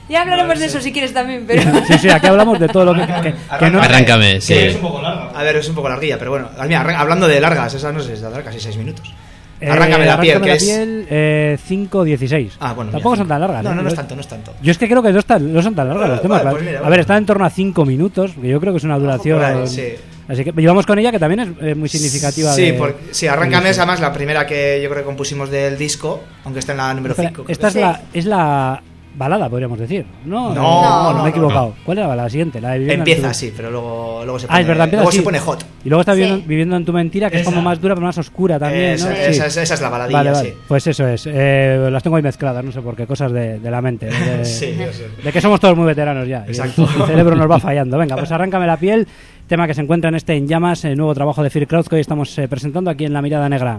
ya hablaremos de eso si quieres también, pero... Sí, sí, aquí hablamos de todo lo que, que- que no... Arráncame, sí. es un poco larga. A ver, es un poco larguilla, pero bueno. Mira, hablando de largas, esa no sé, es de larga, casi 6 minutos. Eh, Arráncame la piel, que la es... piel, eh, 5 16. Ah, bueno. Tampoco mira, son tan largas. No, ¿eh? no, no es tanto, no es tanto. Yo es que creo que no, están, no son tan largas los temas. vale, pues mira, a ver, están en torno a 5 minutos, que yo creo que es una duración... por ahí, sí. Así que llevamos con ella, que también es eh, muy significativa. Sí, de- porque, sí, Arráncame es además la primera que yo creo que compusimos del disco, aunque está en la número Espera, 5. esta es Sí. la, es la balada, podríamos decir. No, No, no, no, me he no, equivocado. ¿Cuál era la siguiente? La de Viviendo en Empieza así, pero luego, luego se Ah, pone, es verdad, empieza luego así. se pone hot. Y luego está Sí. viviendo, viviendo en tu mentira, que es como más dura, pero más oscura también, esa, ¿no? esa- Sí. esa- esa es la baladilla, Vale, vale. sí. Pues eso es. Eh, las tengo ahí mezcladas, no sé por qué, cosas de, de la mente. De, <laughs> Sí, de que somos todos muy veteranos ya. y el- Exacto. El, cerebro nos va fallando. Venga, pues arráncame la piel. Tema que se encuentra en este En Llamas, el nuevo trabajo de Fear Crowd que hoy estamos eh, presentando aquí en La Mirada Negra.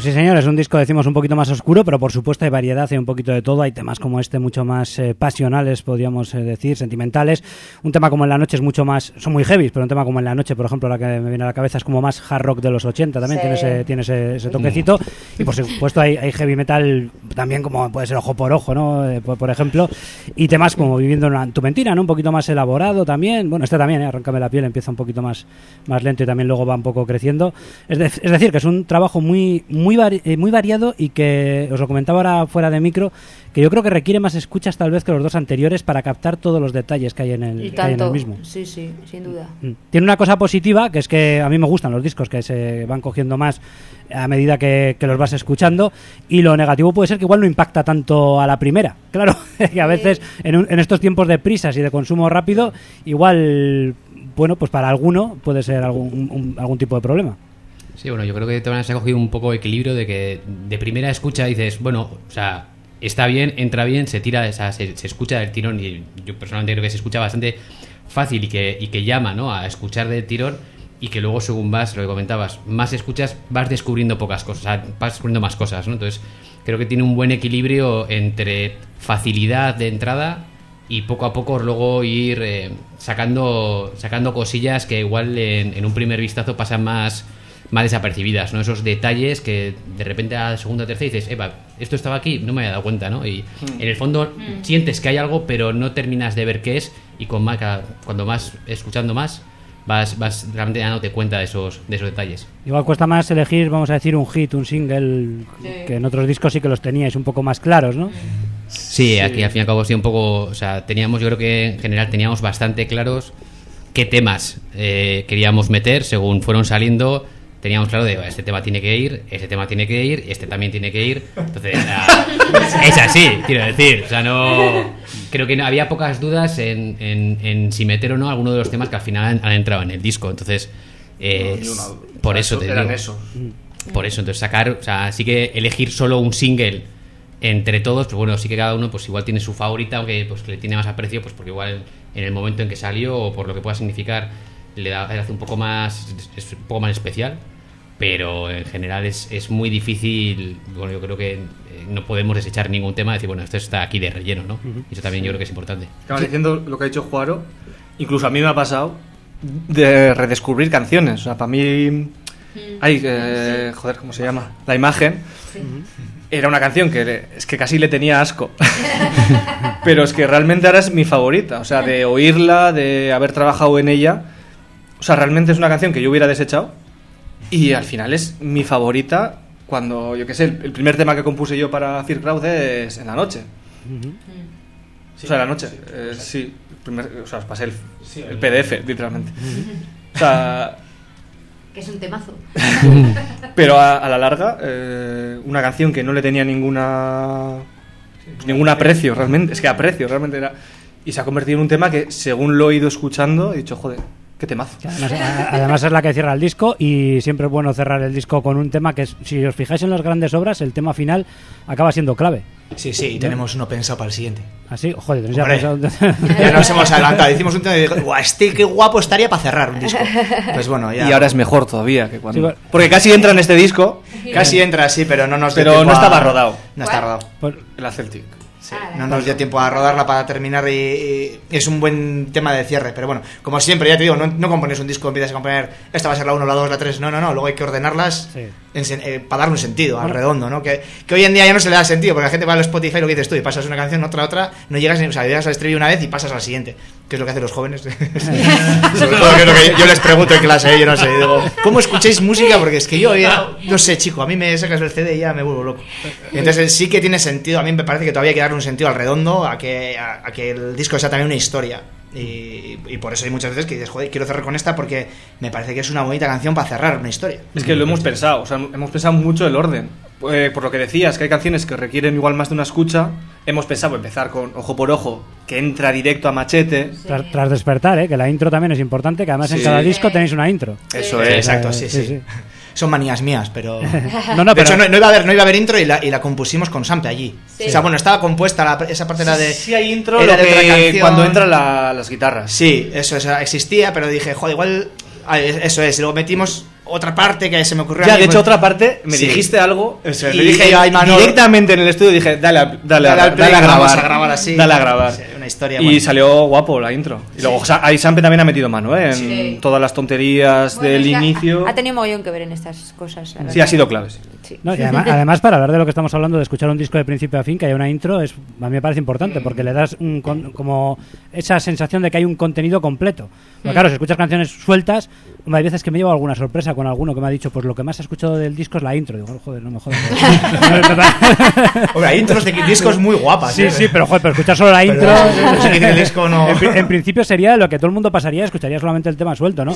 Pues sí, señor, es un disco, decimos, un poquito más oscuro, pero por supuesto hay variedad, hay un poquito de todo. Hay temas como este mucho más eh, pasionales, podríamos eh, decir, sentimentales. Un tema como En la noche es mucho más, son muy heavy, pero un tema como En la noche, por ejemplo, la que me viene a la cabeza es como más hard rock de los 80, también Sí. tiene, ese, tiene ese, ese toquecito. Y por supuesto hay, hay heavy metal también como puede ser Ojo por Ojo, ¿no? Eh, por, por ejemplo. Y temas como Viviendo en una- tu mentira, ¿no? Un poquito más elaborado también. Bueno, este también, ¿eh? Arráncame la piel, empieza un poquito más, más lento y también luego va un poco creciendo. Es, de- es decir, que es un trabajo muy, muy, vari- eh, muy variado y que, os lo comentaba ahora fuera de micro, que yo creo que requiere más escuchas tal vez que los dos anteriores para captar todos los detalles que hay en el, Y que hay en el tanto. mismo. Sí, sí, sin duda. Mm. Tiene una cosa positiva, que es que a mí me gustan los discos que se van cogiendo más a medida que, que los vas escuchando, y lo negativo puede ser que igual no impacta tanto a la primera. <laughs> Claro, que a veces en, un- en estos tiempos de prisas y de consumo rápido, igual, bueno, pues para alguno puede ser algún, un- algún tipo de problema. Sí, bueno, yo creo que te se ha cogido un poco de equilibrio de que de primera escucha dices, bueno, o sea, está bien, entra bien, se tira, o sea, se, escucha del tirón y yo personalmente creo que se escucha bastante fácil y que, y que llama, ¿no? A escuchar del tirón y que luego según vas, lo que comentabas, más escuchas, vas descubriendo pocas cosas, vas descubriendo más cosas, ¿no? Entonces, creo que tiene un buen equilibrio entre facilidad de entrada y poco a poco luego ir eh, sacando sacando cosillas que igual en, en un primer vistazo pasan más más desapercibidas, ¿no? Esos detalles que de repente a la segunda o tercera dices, Eva, esto estaba aquí, no me había dado cuenta, ¿no? Y en el fondo sientes que hay algo, pero no terminas de ver qué es y con más, cuando más escuchando más vas vas realmente dándote cuenta de esos de esos detalles. Igual cuesta más elegir, vamos a decir, un hit, un single, que en otros discos sí que los teníais un poco más claros, ¿no? Sí, aquí al fin y al cabo sí un poco, o sea, teníamos, yo creo que en general teníamos bastante claros qué temas eh, queríamos meter según fueron saliendo. Teníamos claro de este tema tiene que ir, este tema tiene que ir, este también tiene que ir. Entonces, <laughs> es así, quiero decir. O sea, no. Creo que no, había pocas dudas en, en- en si meter o no alguno de los temas que al final han, han entrado en el disco. Entonces, eh, No, por eso te eran digo. esos. Por eso, entonces sacar, o sea, sí que elegir solo un single entre todos, pues bueno, sí que cada uno pues igual tiene su favorita, aunque pues que le tiene más aprecio, pues porque igual en el momento en que salió o por lo que pueda significar le, da, le hace un poco más es un poco más especial, pero en general es, es muy difícil, bueno, yo creo que eh, no podemos desechar ningún tema y decir, bueno, esto está aquí de relleno, ¿no? Y eso también yo creo que es importante. Acabas diciendo lo que ha dicho Juaro. Incluso a mí me ha pasado de redescubrir canciones. O sea, para mí. Hay. eh, joder, ¿cómo se llama? La imagen. Era una canción que es que casi le tenía asco. <laughs> Pero es que realmente ahora es mi favorita. O sea, de oírla, de haber trabajado en ella. O sea, realmente es una canción que yo hubiera desechado. Y al final es mi favorita cuando, yo qué sé, el, el primer tema que compuse yo para Fear Crowd es En la noche. o sea, en la noche. eh, sí, el primer- o sea, os pasé el, el PDF, literalmente. O sea, Que es un temazo. <laughs> pero a, a la larga, eh, una canción que no le tenía ninguna pues, ningún aprecio realmente, es que aprecio realmente era y se ha convertido en un tema que según lo he ido escuchando he dicho, joder, qué temazo. Además, a- además es la que cierra el disco y siempre es bueno cerrar el disco con un tema que, es- si os fijáis en las grandes obras, el tema final acaba siendo clave. Sí, sí, y tenemos uno pensado para el siguiente. Así, joder, tenéis ya pensado- Ya nos hemos adelantado. Hicimos un tema y dije, "Guau, este qué guapo estaría para cerrar un disco. Pues bueno, ya. Y ahora es mejor todavía que Sí, cuando porque casi entra en este disco, Casi entra así, pero no nos pero no a- estaba rodado. No está rodado. Pues, El Celtic. Ah, No nos dio tiempo a rodarla para terminar y, y es un buen tema de cierre. Pero bueno, como siempre, ya te digo, no, no compones un disco, empiezas a componer esta va a ser la 1, la 2, la 3. No, no, no. Luego hay que ordenarlas Sí. Eh, para dar un sentido al redondo, ¿no? Que, que hoy en día ya no se le da sentido, porque la gente va al Spotify, lo que dices tú, y pasas una canción, otra, otra, no llegas, ni- o sea, llegas al estribillo una vez y pasas al siguiente, que es lo que hacen los jóvenes. <laughs> Sobre todo que es lo que yo, les pregunto en clase, ¿eh? yo no sé, digo, ¿cómo escucháis música? Porque es que yo ya, no sé, chico, a mí me sacas el CD y ya me vuelvo loco. Entonces sí que tiene sentido, a mí me parece que todavía hay que darle un sentido al redondo, a que, a, a que el disco sea también una historia. Y, y por eso hay muchas veces que dices, joder, quiero cerrar con esta porque me parece que es una bonita canción para cerrar una historia. Es que lo hemos pensado, o sea, hemos pensado mucho el orden. Eh, por lo que decías, que hay canciones que requieren igual más de una escucha, hemos pensado empezar con Ojo por Ojo, que entra directo a machete. tras, tras despertar, ¿eh? que la intro también es importante, que además en Sí. cada disco tenéis una intro. Eso Sí, es. exacto, sí, Sí, sí. sí. <laughs> Son manías mías, pero... <laughs> No, no, de pero hecho, no, no iba a haber, no iba a haber intro y la, y la compusimos con sample allí. Sí. O sea, bueno, estaba compuesta, la- esa parte era de... Sí hay intro era lo de que cuando entran la- las guitarras. Sí, eso, eso existía, pero dije, joder, igual Ah, es- eso es, y luego metimos otra parte que se me ocurrió a Ya, mí, de hecho, pues- otra parte, me Sí. dijiste algo. Eso es, y le dije yo a Imanol- Directamente en el estudio dije, dale, a- dale, Dale a, al dale play, a grabar. vamos a grabar así. Dale a grabar. Sí, historia, Y bueno. salió guapo la intro. Y luego ahí Sampe también ha metido mano, ¿eh? En Sí. todas las tonterías Bueno, del inicio. Ha, tenido mogollón que ver en estas cosas. la Sí, ha sido clave. sí. Sí. No, y además, además, para hablar de lo que estamos hablando, de escuchar un disco de principio a fin, que haya una intro, es, a mí me parece importante, porque le das un con- como esa sensación de que hay un contenido completo. Pero claro, si escuchas canciones sueltas, hay veces que me llevo alguna sorpresa con alguno que me ha dicho, pues lo que más he escuchado del disco es la intro. Digo, joder, no me jodas. <laughs> <laughs> Hombre, hay intros de <laughs> discos muy guapas. Sí, ¿eh? sí, pero joder, pero escuchar solo la Pero intro. No sé qué tiene el disco, no. En, pri- en principio sería lo que todo el mundo pasaría, escucharía solamente el tema suelto, ¿no?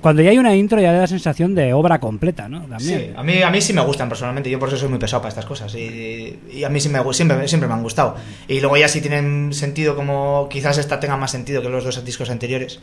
Cuando ya hay una intro ya da la sensación de obra completa, ¿no? También. Sí, a mí, a mí sí me gustan personalmente, yo por eso soy muy pesado para estas cosas y, y a mí sí me, siempre, siempre me han gustado. Y luego ya si tienen sentido como quizás esta tenga más sentido que los dos discos anteriores,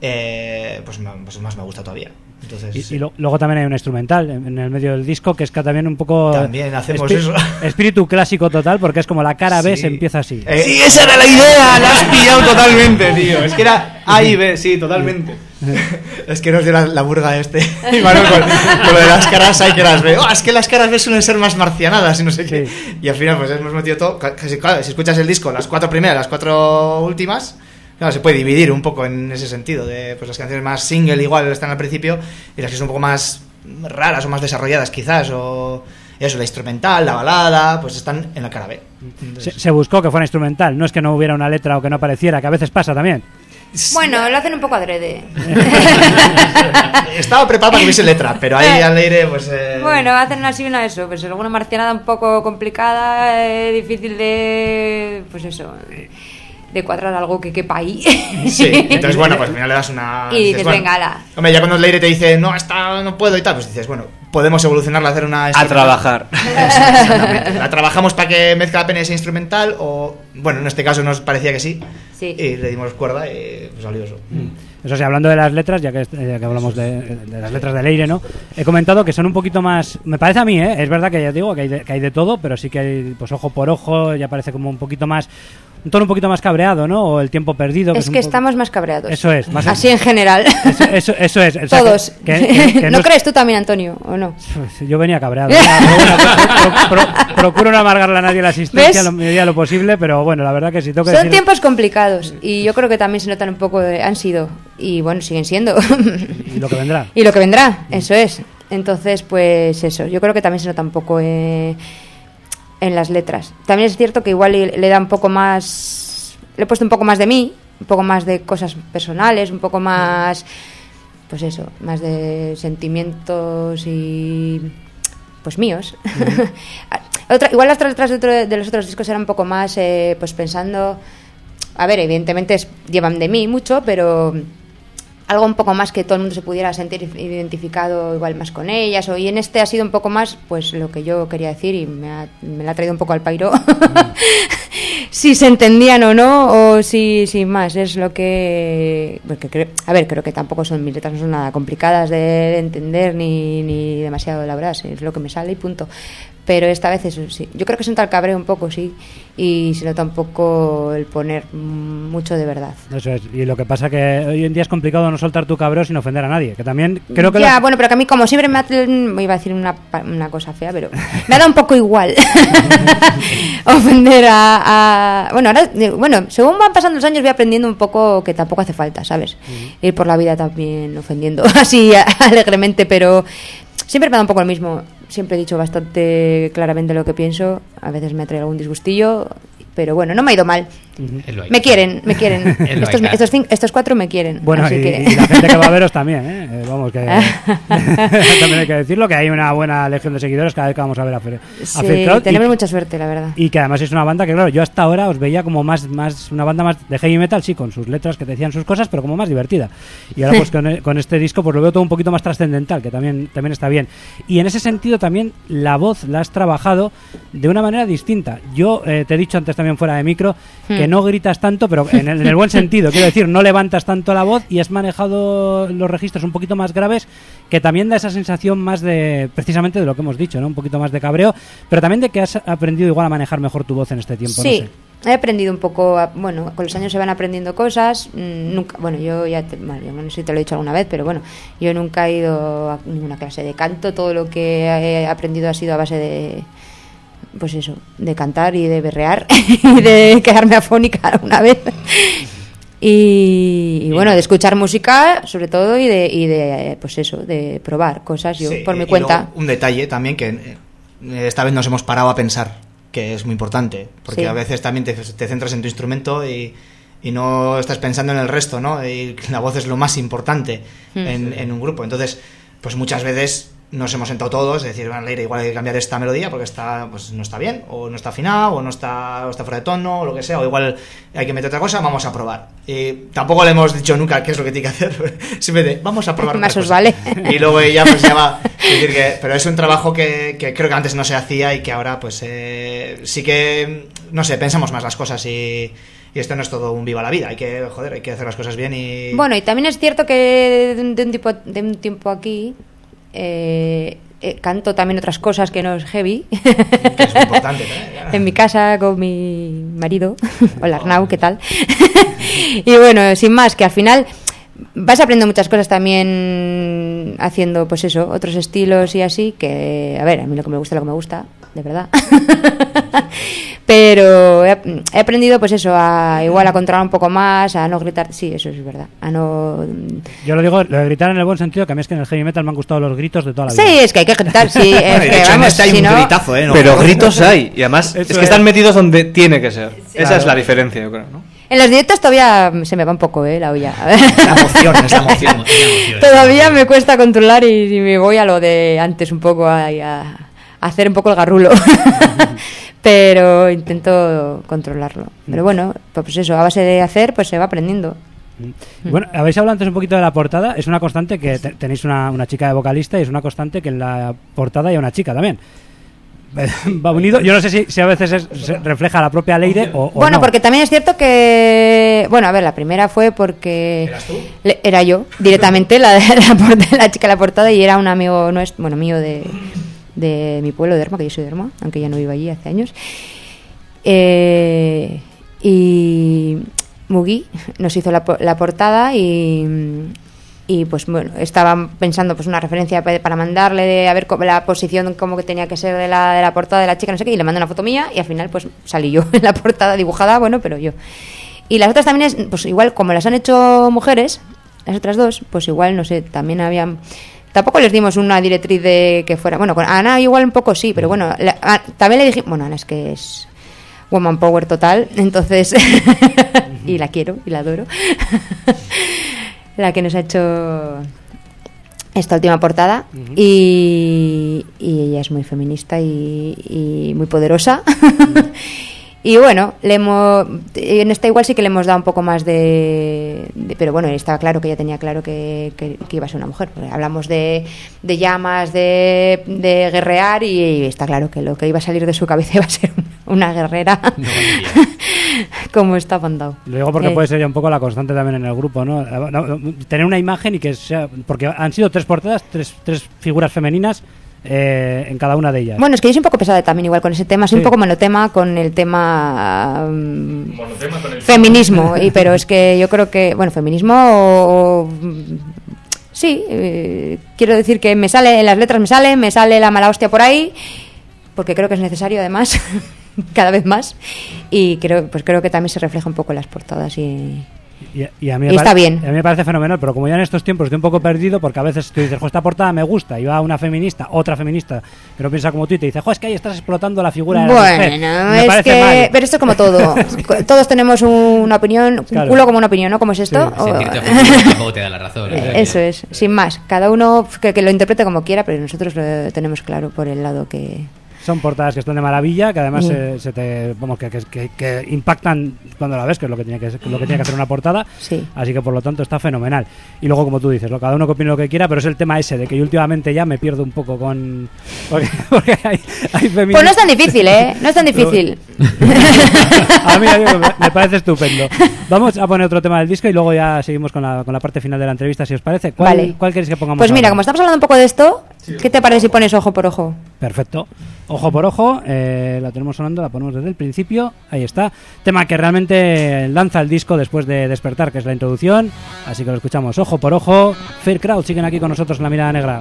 eh, pues, pues más me gusta todavía. Entonces, Y, sí. y lo- luego también hay un instrumental en, el medio del disco que es que también un poco También hacemos eso. <laughs> espíritu clásico total porque es como la cara B Sí. se empieza así. Eh, Sí, esa era la idea, la has pillado totalmente, tío. Es que era A y B, sí, totalmente. <laughs> es que nos dio la, la burga este. <laughs> Y Manuel con, con lo de las caras hay que las ve. "Oh, es que las caras B suelen ser más marcianadas y no sé qué. Y al final pues hemos metido todo. ca- Casi, claro, si escuchas el disco, las cuatro primeras, las cuatro últimas, claro, se puede dividir un poco en ese sentido. De, pues las canciones más single igual están al principio y las que son un poco más raras o más desarrolladas quizás. O eso, la instrumental, la balada, pues están en la cara B. Se, se buscó que fuera instrumental, no es que no hubiera una letra o que no apareciera, que a veces pasa también. Bueno, lo hacen un poco adrede. <laughs> Estaba preparado para que hubiese letra, pero ahí al aire pues... eh, Bueno, hacen así una eso, pues alguna marcianada un poco complicada, eh, difícil de, pues eso, de cuadrar algo que quepa ahí. <laughs> Sí, entonces bueno, pues al final le das una... Y dices, bueno, venga. Hombre, ya cuando el aire te dice, no, esta no puedo y tal, pues dices, bueno, podemos evolucionarla a hacer una... A trabajar. <laughs> La trabajamos para que mezcla la pena ese instrumental o, bueno, en este caso nos parecía que sí. Sí. Y le dimos cuerda y pues, salió eso. Eso sí, hablando de las letras, ya que, ya que hablamos de, de las letras del aire, ¿no? He comentado que son un poquito más. Me parece a mí, ¿eh? Es verdad que ya digo que hay, de, que hay de todo, pero sí que hay, pues ojo por ojo, ya parece como un poquito más. Un tono un poquito más cabreado, ¿no? O el tiempo perdido. Es que estamos más cabreados. Eso es, más- Así en general. Eso, eso, eso es. o sea, Todos. que- que- que <laughs> ¿No es- crees tú también, Antonio, o no? Yo venía cabreado. Pero bueno, pro- pro- pro- procuro no amargarle a nadie la asistencia ¿Ves? lo medida lo posible, pero bueno, la verdad que si que Son decir- tiempos complicados y yo creo que también se notan un poco, de- han sido, y bueno, siguen siendo. Y lo que vendrá. <laughs> Y lo que vendrá, eso es. Entonces, pues eso, yo creo que también se nota un poco eh, en las letras. También es cierto que igual le, da un poco más, le he puesto un poco más de mí, un poco más de cosas personales, un poco más, pues eso, más de sentimientos y pues míos. <laughs> Otra- igual las otras letras de, otro- de los otros discos eran un poco más, eh, pues pensando, a ver, evidentemente es- llevan de mí mucho, pero algo un poco más que todo el mundo se pudiera sentir identificado igual más con ellas o y en este ha sido un poco más pues lo que yo quería decir y me, ha, me la ha traído un poco al pairo <laughs> si se entendían o no o si sin más es lo que porque creo- a ver creo que tampoco son mis letras no son nada complicadas de, de entender ni, ni demasiado elaboradas es lo que me sale y punto pero esta vez eso sí yo creo que es un tal cabreo un poco sí y se nota un poco el poner mucho de verdad Eso es. Y lo que pasa que hoy en día es complicado no soltar tu cabreo sin ofender a nadie. Que también creo que. ya, lo- bueno, pero que a mí como siempre me ha... iba a decir una, una cosa fea, pero me ha dado un poco igual <laughs> <laughs> ofender a, a- Bueno, ahora, eh, bueno, según van pasando los años voy aprendiendo un poco que tampoco hace falta, ¿sabes? Ir por la vida también ofendiendo <laughs> así <laughs> alegremente, pero siempre me da un poco lo mismo. Siempre he dicho bastante claramente lo que pienso, a veces me ha traído algún disgustillo, pero bueno, no me ha ido mal. Me quieren, me quieren. <laughs> Estos, estos, cuatro me quieren. Bueno, así y, que... y la gente que va a veros también, ¿eh? <laughs> Eh, Vamos, que. <laughs> también hay que decirlo, que hay una buena legión de seguidores cada vez que vamos a ver a, Fer, a Sí, Fair Crowd, y- tenemos mucha suerte, la verdad. Y que además es una banda que, claro, yo hasta ahora os veía como más, más una banda más de heavy metal, sí, con sus letras que te decían sus cosas, pero como más divertida. Y ahora, pues con, e- con este disco, pues lo veo todo un poquito más trascendental, que también, también está bien. Y en ese sentido, también la voz la has trabajado de una manera distinta. Yo eh, te he dicho antes también fuera de micro que No gritas tanto, pero en el, en el buen sentido, quiero decir, no levantas tanto la voz y has manejado los registros un poquito más graves, que también da esa sensación más de, precisamente de lo que hemos dicho, ¿no? Un poquito más de cabreo, pero también de que has aprendido igual a manejar mejor tu voz en este tiempo. no Sí, sé. he aprendido un poco, bueno, con los años se van aprendiendo cosas. mm, Nunca, bueno, yo ya, te, bueno, yo no sé si te lo he dicho alguna vez, pero bueno, yo nunca he ido a ninguna clase de canto. Todo lo que he aprendido ha sido a base de, pues eso, de cantar y de berrear <laughs> y de quedarme afónica <laughs> alguna vez. Y, y bueno, de escuchar música, sobre todo, y de, y de pues eso, de probar cosas yo Sí, por mi cuenta. un detalle también que eh, esta vez nos hemos parado a pensar, que es muy importante, porque Sí. a veces también te, te centras en tu instrumento y, y no estás pensando en el resto, ¿no? Y la voz es lo más importante Mm. en, en un grupo. Entonces, pues muchas veces nos hemos sentado todos y decir, bueno, Leire, igual hay que cambiar esta melodía porque está, pues no está bien, o no está afinada, o no está, o está fuera de tono, o lo que sea, o igual hay que meter otra cosa, vamos a probar. Y tampoco le hemos dicho nunca qué es lo que tiene que hacer, <laughs> simplemente vamos a <laughs> probar. Más os cosa". vale. Y luego ella pues ya va. <laughs> es decir que- pero es un trabajo que, que creo que antes no se hacía y que ahora pues eh, sí que, no sé, pensamos más las cosas y, y esto no es todo un viva la vida. Hay que, joder, hay que hacer las cosas bien y... Bueno, y también es cierto que de un, de un tipo, de un tiempo aquí eh, eh, canto también otras cosas que no es heavy. que es <laughs> importante. ¿no? en mi casa con mi marido. <laughs> Hola Arnau, ¿qué tal? <laughs> y bueno, sin más, que al final vas aprendiendo muchas cosas también haciendo, pues eso, otros estilos y así, que, a ver, a mí lo que me gusta es lo que me gusta, de verdad. <laughs> Pero he, he aprendido, pues eso, a igual a controlar un poco más, a no gritar, sí, eso es verdad, a no... Yo lo digo, lo de gritar en el buen sentido, que a mí es que en el heavy metal me han gustado los gritos de toda la vida. Sí, es que hay que gritar, sí, <laughs> es Bueno, y de que hecho, en vamos, este hay si un no- gritazo, ¿eh? No, Pero gritos hay, y además es que es. están metidos donde tiene que ser. Esa Claro. es la diferencia, yo creo, ¿no? En los directos todavía se me va un poco, ¿eh? La olla. La emoción, es la emoción. <laughs> Todavía me cuesta controlar y, y me voy a lo de antes un poco, a, a- a hacer un poco el garrulo. <laughs> Pero intento controlarlo. Pero bueno, pues eso, a base de hacer, pues se va aprendiendo. Y Bueno, habéis hablado antes un poquito de la portada. Es una constante que te- tenéis una, una chica de vocalista y es una constante que en la portada hay una chica también. <laughs> Va unido. Yo no sé si, si a veces es- se refleja la propia Leire o, o bueno, no. porque también es cierto que. Bueno, a ver, la primera fue porque. le- Era yo, directamente, la, la, <laughs> la chica de la portada, y era un amigo nuestro, bueno, mío de, de mi pueblo, de Erma, que yo soy de Erma, aunque ya no vivo allí hace años. Eh, y Mugi nos hizo la, la portada y. Y pues bueno, estaba pensando pues una referencia pa- para mandarle de a ver la posición como que tenía que ser de la, de la portada de la chica, no sé qué, y le mandé una foto mía y al final pues salí yo <laughs> en la portada dibujada, bueno, pero yo. Y las otras también es, pues igual como las han hecho mujeres, las otras dos, pues igual, no sé, también habían... Tampoco les dimos una directriz de que fuera... Bueno, con Ana igual un poco sí, pero bueno, la- a- también le dije... Bueno, Ana es que es woman power total, <laughs> entonces... <laughs> y la quiero y la adoro. <laughs> la que nos ha hecho esta última portada. Y, y ella es muy feminista y, y muy poderosa y bueno le hemos en esta igual sí que le hemos dado un poco más de, de- pero bueno estaba claro que ella tenía claro que, que- que iba a ser una mujer. Porque hablamos de, de llamas de, de guerrear y, está claro que lo que iba a salir de su cabeza <laughs> iba a ser una guerrera. <laughs> Como está mandado. Lo digo porque Eh, puede ser ya un poco la constante también en el grupo, ¿no? Eh, no, no, Tener una imagen y que sea... Porque han sido tres portadas, tres, tres figuras femeninas eh, en cada una de ellas. Bueno, es que yo soy un poco pesada también igual con ese tema, soy Sí. un poco monotema con el tema mm, Monotema con el feminismo, y pero es que yo creo que, bueno, feminismo o- o, mm, sí, eh, quiero decir que me sale, en las letras me sale, me sale la mala hostia por ahí, porque creo que es necesario además, <laughs> cada vez más, y creo, pues creo que también se refleja un poco en las portadas y... Y, y a mí Y está bien. A mí me parece fenomenal, pero como ya en estos tiempos estoy un poco perdido, porque a veces tú dices, jo, esta portada me gusta, y va una feminista, otra feminista, que no piensa como tú, y te dice, jo, es que ahí estás explotando la figura de la mujer". Bueno, Me es parece que... mal. Pero esto es como todo. <laughs> Todos tenemos una opinión, Claro. un culo como una opinión, ¿no? ¿Cómo es esto? Sí. O- te da la razón. Eso es, sin más. Cada uno que, que lo interprete como quiera, pero nosotros lo tenemos claro por el lado que... Son portadas que están de maravilla, que además Mm. se te, vamos, que, que, que- que impactan cuando la ves, que es lo que tiene que, lo que tiene que hacer una portada. Sí. Así que por lo tanto está fenomenal. Y luego, como tú dices, lo, cada uno que opine lo que quiera, pero es el tema ese de que yo últimamente ya me pierdo un poco con. <laughs> Porque, porque hay, hay Pues no es tan difícil, ¿eh? No es tan difícil. <laughs> A mí me, me parece estupendo. <laughs> Vamos a poner otro tema del disco y luego ya seguimos con la, con la parte final de la entrevista, si os parece. ¿Cuál, Vale. ¿cuál queréis que pongamos? Pues mira, ahora? como estamos hablando un poco de esto, ¿qué te parece si pones ojo por ojo? Perfecto. Ojo por ojo, eh, la tenemos sonando, la ponemos desde el principio. Ahí está. Tema que realmente lanza el disco después de despertar, que es la introducción. Así que lo escuchamos ojo por ojo. Fair Crowd siguen aquí con nosotros en la mirada negra.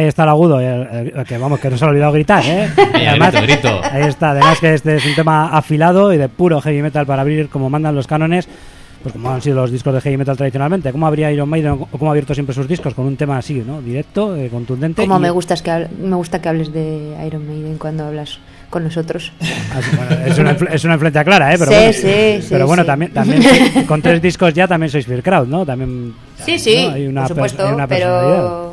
Ahí está el agudo, el- el que vamos, que no se ha olvidado gritar, ¿eh? <laughs> Ahí, Además, grito, grito. Ahí está, además que este es un tema afilado y de puro heavy metal para abrir como mandan los cánones, pues como han sido los discos de heavy metal tradicionalmente. ¿Cómo habría Iron Maiden o cómo ha abierto siempre sus discos? Con un tema así, ¿no? Directo, eh, contundente. Como y- me, gustas que me gusta que hables de Iron Maiden cuando hablas con nosotros. Así, bueno, es, una, es una influencia clara, ¿eh? Pero Sí, bueno, sí, sí, Pero bueno, sí. también, también <laughs> con tres discos ya también sois Fear Crowd, ¿no? También, Sí, sí, ¿no? Hay una por supuesto, hay una personalidad. pero,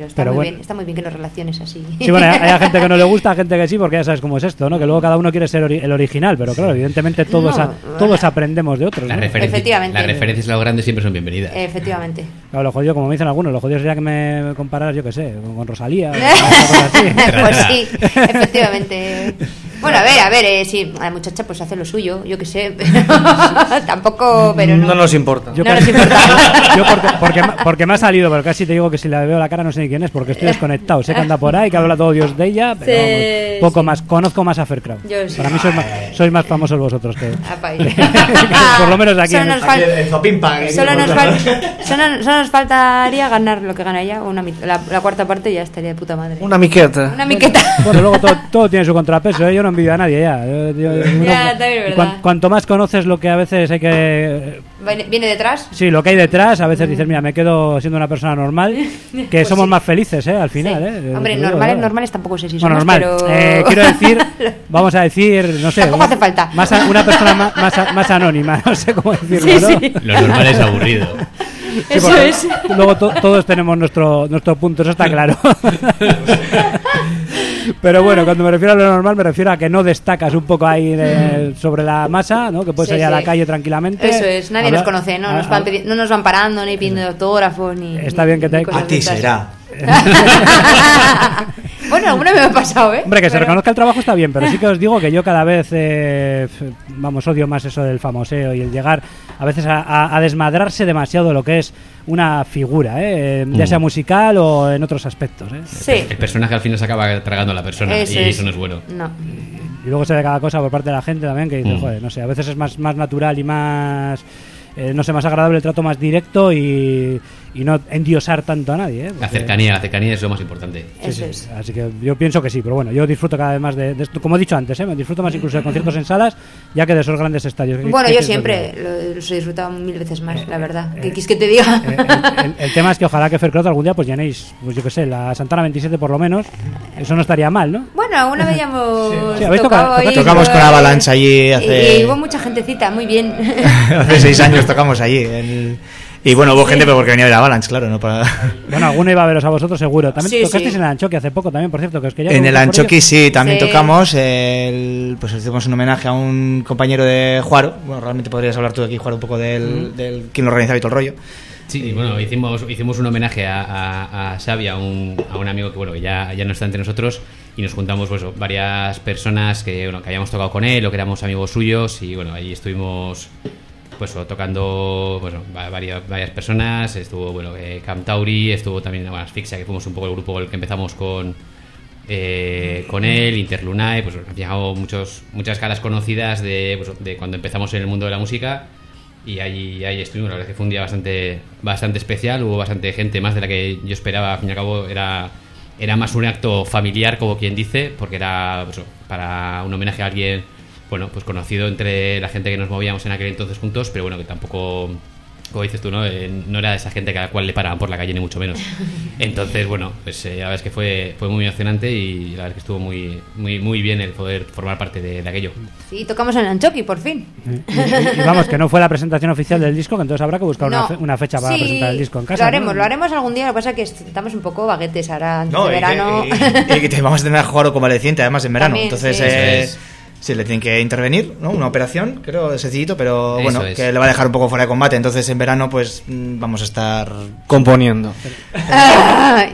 pero está, Pero muy bueno. bien, está muy bien que nos relaciones así. Sí, bueno, hay, hay gente que no le <laughs> gusta, gente que sí, porque ya sabes cómo es esto, ¿no? Que luego cada uno quiere ser ori- el original, pero claro, evidentemente todos, No, a- todos aprendemos de otros, Las, Efectivamente. las referencias a lo grande siempre son bienvenidas. Efectivamente. Claro, lo jodido, como me dicen algunos, lo jodido sería que me compararas, yo qué sé, con, Rosalía o <laughs> así. <laughs> pues sí, efectivamente. Bueno, a ver, a ver, eh, sí, la muchacha pues hace lo suyo, yo qué sé, <laughs> pero tampoco, pero no. No nos importa. Yo, No casi- nos importa. <laughs> yo porque, porque, me- porque me ha salido, pero casi te digo que si le veo la cara no sé ni quién es, porque estoy desconectado. Sé que anda por ahí, que habla todo Dios de ella, pero Sí, vamos, poco sí. más. Conozco más a sí. Para mí sois más, sois más famosos vosotros que... <laughs> Ahí. Por lo menos aquí Solo en- nos, Aquí Zopimpa, solo, nos queremos fal- solo, solo nos faltaría ganar lo que gana ella, una la, la cuarta parte ya estaría de puta madre. Una miqueta. Una miqueta. Bueno, luego todo, todo tiene su contrapeso, ¿eh? yo no envidio a nadie ya. Yo- yo- <laughs> uno- Ya, también es y cuan- cuanto más conoces lo que a veces hay que... Viene, detrás. Sí, lo que hay detrás, a veces dices, mira, me quedo siendo una persona normal, <laughs> que Pues somos sí. más felices, ¿eh? Al final, Sí. ¿eh? Hombre, digo, normales, normales tampoco sé si Bueno, somos, normal. pero... Eh, quiero decir, <laughs> vamos a decir, no sé. Tampoco hace falta. Más a- una persona más, más, más anónima, no sé cómo decirlo, Sí, ¿no? sí. Lo normal es aburrido. Sí, Eso es. Luego to- todos tenemos nuestro, nuestro punto, eso está claro. Pero bueno, cuando me refiero a lo normal, me refiero a que no destacas un poco ahí de- sobre la masa, ¿no? Que puedes Sí, salir a la sí. calle tranquilamente. Eso es, nadie nos conoce, no nos, van pidi- no nos van parando, ni pidiendo autógrafos, ni. Está bien que te- A ti será. <laughs> bueno, alguna me ha pasado, ¿eh? Hombre, que se reconozca el trabajo está bien, pero sí que os digo que yo cada vez, eh, vamos, odio más eso del famoseo y el llegar a veces a, a- a desmadrarse demasiado lo que es una figura, ¿eh? ya Mm. sea musical o en otros aspectos. ¿eh? Sí, El personaje al final se acaba tragando a la persona eso y es. eso no es bueno. No. Y luego se ve cada cosa por parte de la gente también que dice, Mm. joder, no sé, a veces es más, más natural y más, eh, no sé, más agradable el trato más directo y, y no endiosar tanto a nadie. ¿eh? La cercanía, la cercanía es lo más importante. Sí, sí. es. Así que yo pienso que sí, pero bueno, yo disfruto cada vez más de, de esto. Como he dicho antes, ¿eh? me disfruto más incluso de conciertos en salas ya que de esos grandes estadios. ¿Qué- Bueno, qué yo siempre lo, los he disfrutado mil veces más, la verdad. ¿Qué quieres que te diga? Eh, el, el- el tema es que ojalá que Faircloth algún día pues llenéis, pues yo que sé, la Santana 27 por lo menos. Eso no estaría mal, ¿no? Bueno, alguna vez ya hemos Sí, habéis tocado tocado- Tocamos con Avalanche allí hace- Y hubo mucha gentecita, muy bien. <laughs> Hace seis años <laughs> tocamos allí. el- Y bueno, hubo gente pero porque venía de la Avalanche, claro, no para... <laughs> Bueno, alguno iba a veros a vosotros seguro. También Sí, tocasteis sí. en el Anchoqui hace poco también, por cierto, que os quería En el Anchoqui sí, también Sí. tocamos. el- pues hicimos un homenaje a un compañero de Juaro. Bueno, realmente podrías hablar tú de aquí, Juaro, un poco del, del quién lo organizaba y todo el rollo. Sí, y bueno, hicimos, hicimos un homenaje a, a, a Xavi, a un, a un amigo que bueno que ya, ya no está entre nosotros y nos juntamos pues, varias personas que, bueno, que habíamos tocado con él o que éramos amigos suyos y bueno, ahí estuvimos pues tocando bueno, va- varias, varias personas, estuvo bueno, eh, Cam Tauri, estuvo también bueno, Asfixia, que fuimos un poco el grupo con el que empezamos con, eh, con él, Interlunae, pues han llegado muchos, muchas caras conocidas de, pues, de cuando empezamos en el mundo de la música. Y ahí, ahí estuvimos, la verdad es que fue un día bastante, bastante especial, hubo bastante gente más de la que yo esperaba, al fin y al cabo era, era más un acto familiar, como quien dice, porque era pues, para un homenaje a alguien, bueno, pues conocido entre la gente que nos movíamos en aquel entonces juntos, pero bueno, que tampoco, como dices tú, ¿no? Eh, no era de esa gente a la cual le paraban por la calle, ni mucho menos. <laughs> Entonces, bueno, pues eh, la verdad es que fue, fue muy emocionante y la verdad es que estuvo muy, muy, muy bien el poder formar parte de, de aquello. Sí, tocamos en Anchoqui, por fin. Y, y- y vamos, que no fue la presentación oficial del disco, que entonces habrá que buscar una, No. fe- una fecha para Sí, presentar el disco en casa. Lo haremos, ¿no? lo haremos algún día. Lo que pasa es que estamos un poco baguetes ahora antes No, de y que- verano. y- y que te vamos a tener a Juaro convaleciente además en verano. También, Entonces, sí. eh. Sí, le tienen que intervenir, ¿no? Una operación, creo, sencillito, pero Eso bueno, es. que le va a dejar un poco fuera de combate. Entonces, en verano, pues mm, vamos a estar. Componiendo.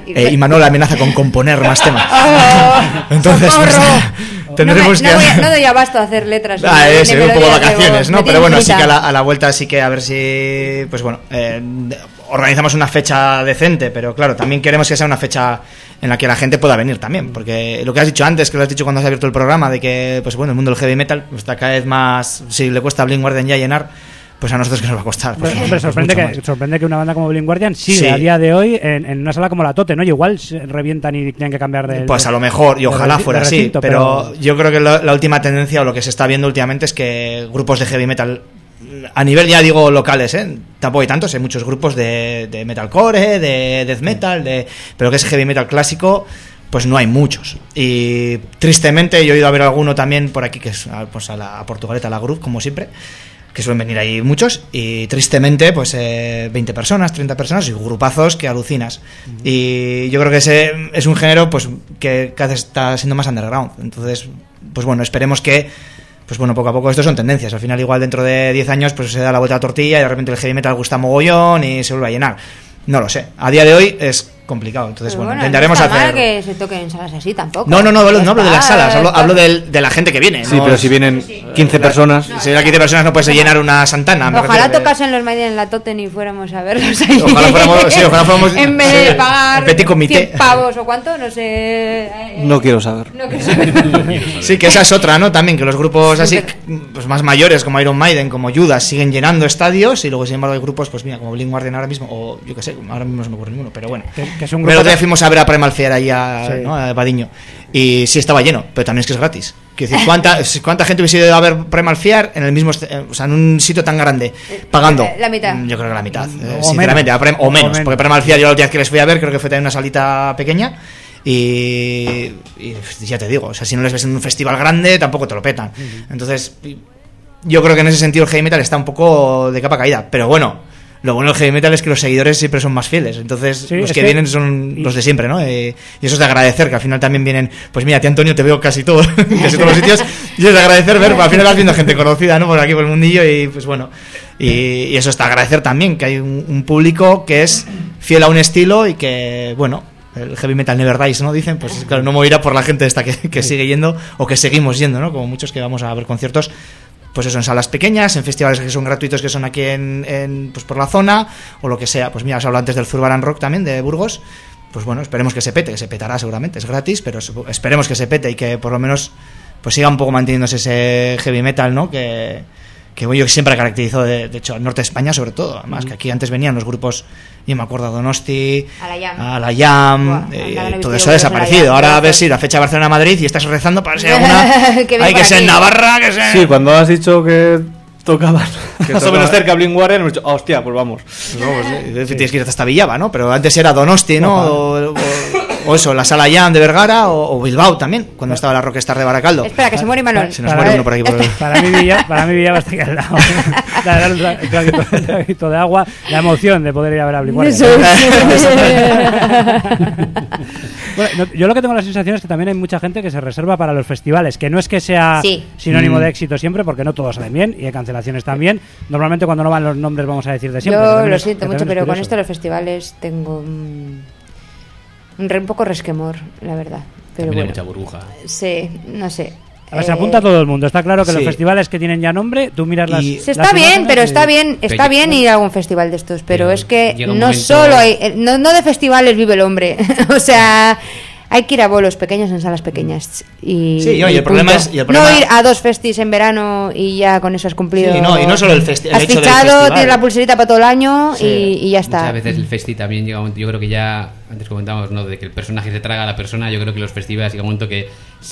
Y- <laughs> Eh, y Manuel amenaza con componer más temas. <laughs> ¡Oh! Entonces, pues, <laughs> tendremos no, me- no, que. voy a- no doy abasto a hacer letras. Ah, ni un poco vacaciones, ¿no? Pero bueno, sí frita. que a la, a la vuelta sí que a ver si, pues bueno, eh, organizamos una fecha decente, pero claro, también queremos que sea una fecha en la que la gente pueda venir también, porque lo que has dicho antes, que lo has dicho cuando has abierto el programa, de que, pues bueno, el mundo del heavy metal pues, está cada vez más, si le cuesta a Blink Warden ya llenar, pues a nosotros que nos va a costar. Pues, Hombre, pues sorprende, que, sorprende que una banda como Blind Guardian sigue Sí. a día de hoy en, en una sala como la Tote, ¿no? Y igual se revientan y tienen que cambiar de. Pues a lo mejor, y ojalá fuera así, pero, yo creo que la última tendencia o lo que se está viendo últimamente es que grupos de heavy metal, a nivel ya digo locales, ¿eh? tampoco hay tantos, hay muchos grupos de, de metalcore, de death metal, de, pero que es heavy metal clásico, pues no hay muchos. Y tristemente yo he ido a ver alguno también por aquí, que es a, pues a la a Portugaleta, a la Groove, como siempre que suelen venir ahí muchos y tristemente pues eh, 20 personas, 30 personas y grupazos que alucinas. Y yo creo que ese es un género pues que cada vez está siendo más underground. Entonces, pues bueno, esperemos que pues bueno, poco a poco esto son tendencias. Al final igual dentro de 10 años pues se da la vuelta a la tortilla y de repente el heavy metal gusta mogollón y se vuelve a llenar. No lo sé. A día de hoy es complicado. Entonces, bueno, no intentaremos mal hacer que se toquen en salas así tampoco. No, no, no, hablo, no hablo de las salas, hablo, hablo del- de la gente que viene. Sí, ¿no? pero si vienen 15 personas. Si hay 15 personas no puedes llenar una Santana. Ojalá refiero de- tocasen los Maiden en la Toten y fuéramos a verlos ahí. Ojalá fuéramos- sí, ojalá fuéramos- <laughs> En vez de pagar petit comité. 100 pavos o cuánto, no sé. eh, No quiero saber. No quiero saber. <laughs> Sí, que esa es otra, ¿no? También que los grupos así, pues más mayores como Iron Maiden, como Judas, siguen llenando estadios y luego, sin embargo, hay grupos, pues mira, como Blink Guardian ahora mismo, o yo qué sé, ahora mismo no se me ocurre ninguno, pero bueno. Que, es un El grupo. otro día fuimos a ver a Primal Fear ahí a, Sí. ¿no? a Badiño y sí estaba lleno, pero también es que es gratis. Quiero decir, ¿cuánta, <laughs> ¿cuánta gente hubiese ido a ver Primal Fear en el mismo, o sea, en un sitio tan grande, pagando? Eh, la mitad. Mm, Yo creo que la mitad, eh, O sinceramente, menos. Prem- o O menos, menos. porque Primal Fear yo la última vez que les fui a ver creo que fue también una salita pequeña. Y, y ya te digo, o sea, si no les ves en un festival grande, tampoco te lo petan. Entonces, yo creo que en ese sentido el heavy metal está un poco de capa caída. Pero bueno, lo bueno del heavy metal es que los seguidores siempre son más fieles. Entonces, Sí, los es que, que- vienen son y- los de siempre, ¿no? Eh, y eso es de agradecer, que al final también vienen. Pues mira, tía Antonio, te veo casi todo, <laughs> casi todos los sitios. Y es de agradecer ver, pues, al final vas viendo gente conocida, ¿no? Por aquí, por el mundillo. Y pues bueno, y, y eso está de agradecer también, que hay un, un público que es fiel a un estilo y que, bueno. El heavy metal never dies, ¿no? Dicen, pues claro, no morirá por la gente esta que, que sigue yendo o que seguimos yendo, ¿no? Como muchos que vamos a ver conciertos pues eso, en salas pequeñas, en festivales que son gratuitos que son aquí en, en, pues por la zona, o lo que sea. Pues mira, os hablo antes del Zurbaran Rock también, de Burgos. Pues bueno, esperemos que se pete, que se petará seguramente, es gratis, pero esperemos que se pete y que por lo menos pues siga un poco manteniéndose ese heavy metal, ¿no? Que, que bueno, yo siempre caracterizó, de, de hecho, al norte de España sobre todo. Además, que aquí antes venían los grupos, yo me acuerdo, Donosti, A la Buah, eh, todo eso ha desaparecido. Ahora ves ir la fecha de Barcelona-Madrid y estás rezando para ser alguna... <laughs> Que Hay que ser en. Navarra, que sea... Sí, cuando has dicho que tocaban <laughs> más o menos cerca a Blink Warren, hemos dicho, ah, hostia, pues vamos. Pues, eh, Tienes que ir hasta Villaba, ¿no? Pero antes era Donosti, ¿no? O, o- o eso, la Sala Jam de Vergara o, o Bilbao también, cuando estaba la Rockstar de Baracaldo. Espera, que se muere Manuel. Se nos Para muere uno por aquí. Por el- <laughs> Para mí, Villa, para mí Villaba está aquí al lado. <laughs> Traguito- traguito de agua, la emoción de poder ir a ver a. Eso <laughs> Bueno, no, yo lo que tengo la sensación es que también hay mucha gente que se reserva para los festivales, que no es que sea Sí. sinónimo Mm. de éxito siempre, porque no todos salen bien y hay cancelaciones también. Normalmente cuando no van los nombres vamos a decir de siempre. Yo lo siento mucho, pero con esto los festivales tengo un, un, poco resquemor, la verdad. Pero También hay bueno, mucha burbuja. sí, no sé. A ver, se Eh, apunta todo el mundo. Está claro que los sí. festivales que tienen ya nombre, tú miras las. Se las está bien, imágenes pero y- está bien, está Pero- bien ir a algún festival de estos, pero Pero es que no momento- solo hay, eh, no, no de festivales vive el hombre, <laughs> o sea, hay que ir a bolos pequeños en salas pequeñas y Sí, y el problema es- y el problema- no ir a dos festis en verano y ya con eso has cumplido. Sí, no, y no solo el festi- el has hecho del fichado, festival. tienes la pulserita para todo el año Sí. y, y ya está. Muchas veces el festi también llega yo creo que ya, antes comentábamos, ¿no? De que el personaje se traga a la persona, yo creo que los festivales llega un momento que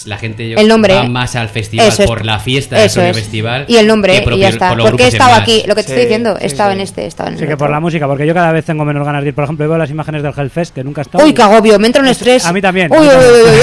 la gente yo- El nombre. va más al festival Eso es. por la fiesta del Eso propio es. festival. Y el nombre, propio- y ya está. por Porque he estado aquí, lo que te Sí, estoy diciendo, sí, sí. en este, he estado en el Sí, que por la música, porque yo cada vez tengo menos ganas de ir. Por ejemplo, veo las imágenes del Hellfest, que nunca he estado. Uy, qué agobio, me entra un estrés. A mí también. Uy, uy, uy,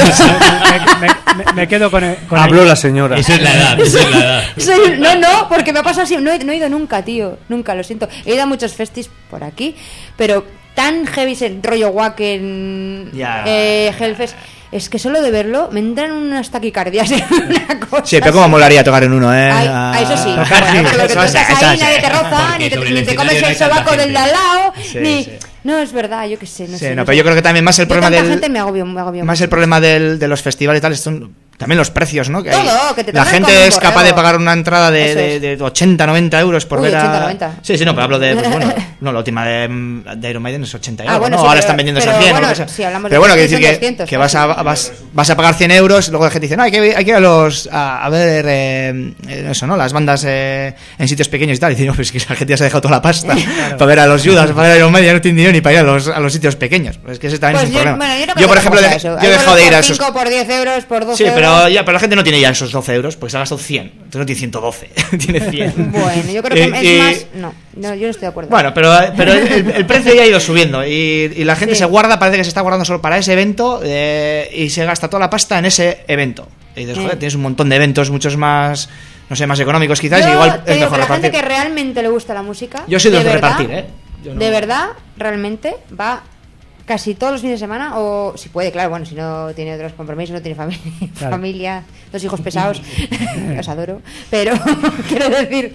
<laughs> me, me- quedo con el. con el- Habló la señora. Eso es la edad, eso es la edad. <laughs> Soy- no, no, porque me ha pasado así. No he, no he ido nunca, tío. Nunca, lo siento. He ido a muchos festis por aquí, pero tan heavy, ese rollo Wacken, Ya. eh, Hellfest. Es que solo de verlo me entran unas taquicardias. Una cosa Sí, pero como así. molaría tocar en uno, ¿eh? Ay, Ah, eso sí. tocar sí. Bueno, pero que Eso sí, eso ahí, nadie te roza, ni te, ni te comes el sobaco del de al lado, Sí, ni... sí. No, es verdad, yo qué sé, no Sí, sé. no, no pero sé. yo creo que también más el Yo problema del... gente me agobio, me agobio Más mucho. el problema del- de los festivales y tal, son también los precios, ¿no? Que Todo, hay- que te la gente es capaz de pagar una entrada de, de, de 80, 90 euros por Uy, ver a... 80, 90. Sí, sí, no, pero hablo de, pues bueno, <laughs> no, la última de, Iron Maiden es 80 Ah, euros, bueno, ¿no? sí, Ahora pero- están vendiendo a 100 o bueno, sea. si Pero bueno, quiero decir que, 200, que vas, a, vas, vas a pagar 100 euros, luego la gente dice, no, hay que, hay que ir a los, a, a ver, eh, eso, ¿no? Las bandas eh, en sitios pequeños y tal. Y dice, no, pues es que la gente ya se ha dejado toda la pasta <laughs> <laughs> para ver a los Judas, para ver a Iron Maiden, no tiene dinero ni para ir a los, a los sitios pequeños. Pues es que ese también Pues es un yo, problema. bueno, yo, no yo, por ejemplo, yo he dejado de ir a esos... 5 por 10 euros, por 12 Sí, pero, euros. ya, pero la gente no tiene ya esos 12 euros, porque se ha gastado 100. Entonces no tiene 112, <laughs> tiene 100. <laughs> Bueno, yo creo que y- es más... No, no, yo no estoy de acuerdo. Bueno, pero, <laughs> pero el, el precio ya ha ido subiendo y, y la gente Sí. se guarda, parece que se está guardando solo para ese evento eh, y se gasta toda la pasta en ese evento. Y dices, Eh. joder, tienes un montón de eventos, muchos más, no sé, más económicos quizás, Yo y igual es mejor que la gente que realmente le gusta la música... Yo soy de de verdad- repartir, ¿eh? Yo no- De verdad, realmente, va casi todos los fines de semana, o si puede, claro, bueno, si no tiene otros compromisos, no tiene familia, <laughs> Claro. familia dos hijos pesados, <laughs> os adoro, pero <laughs> quiero decir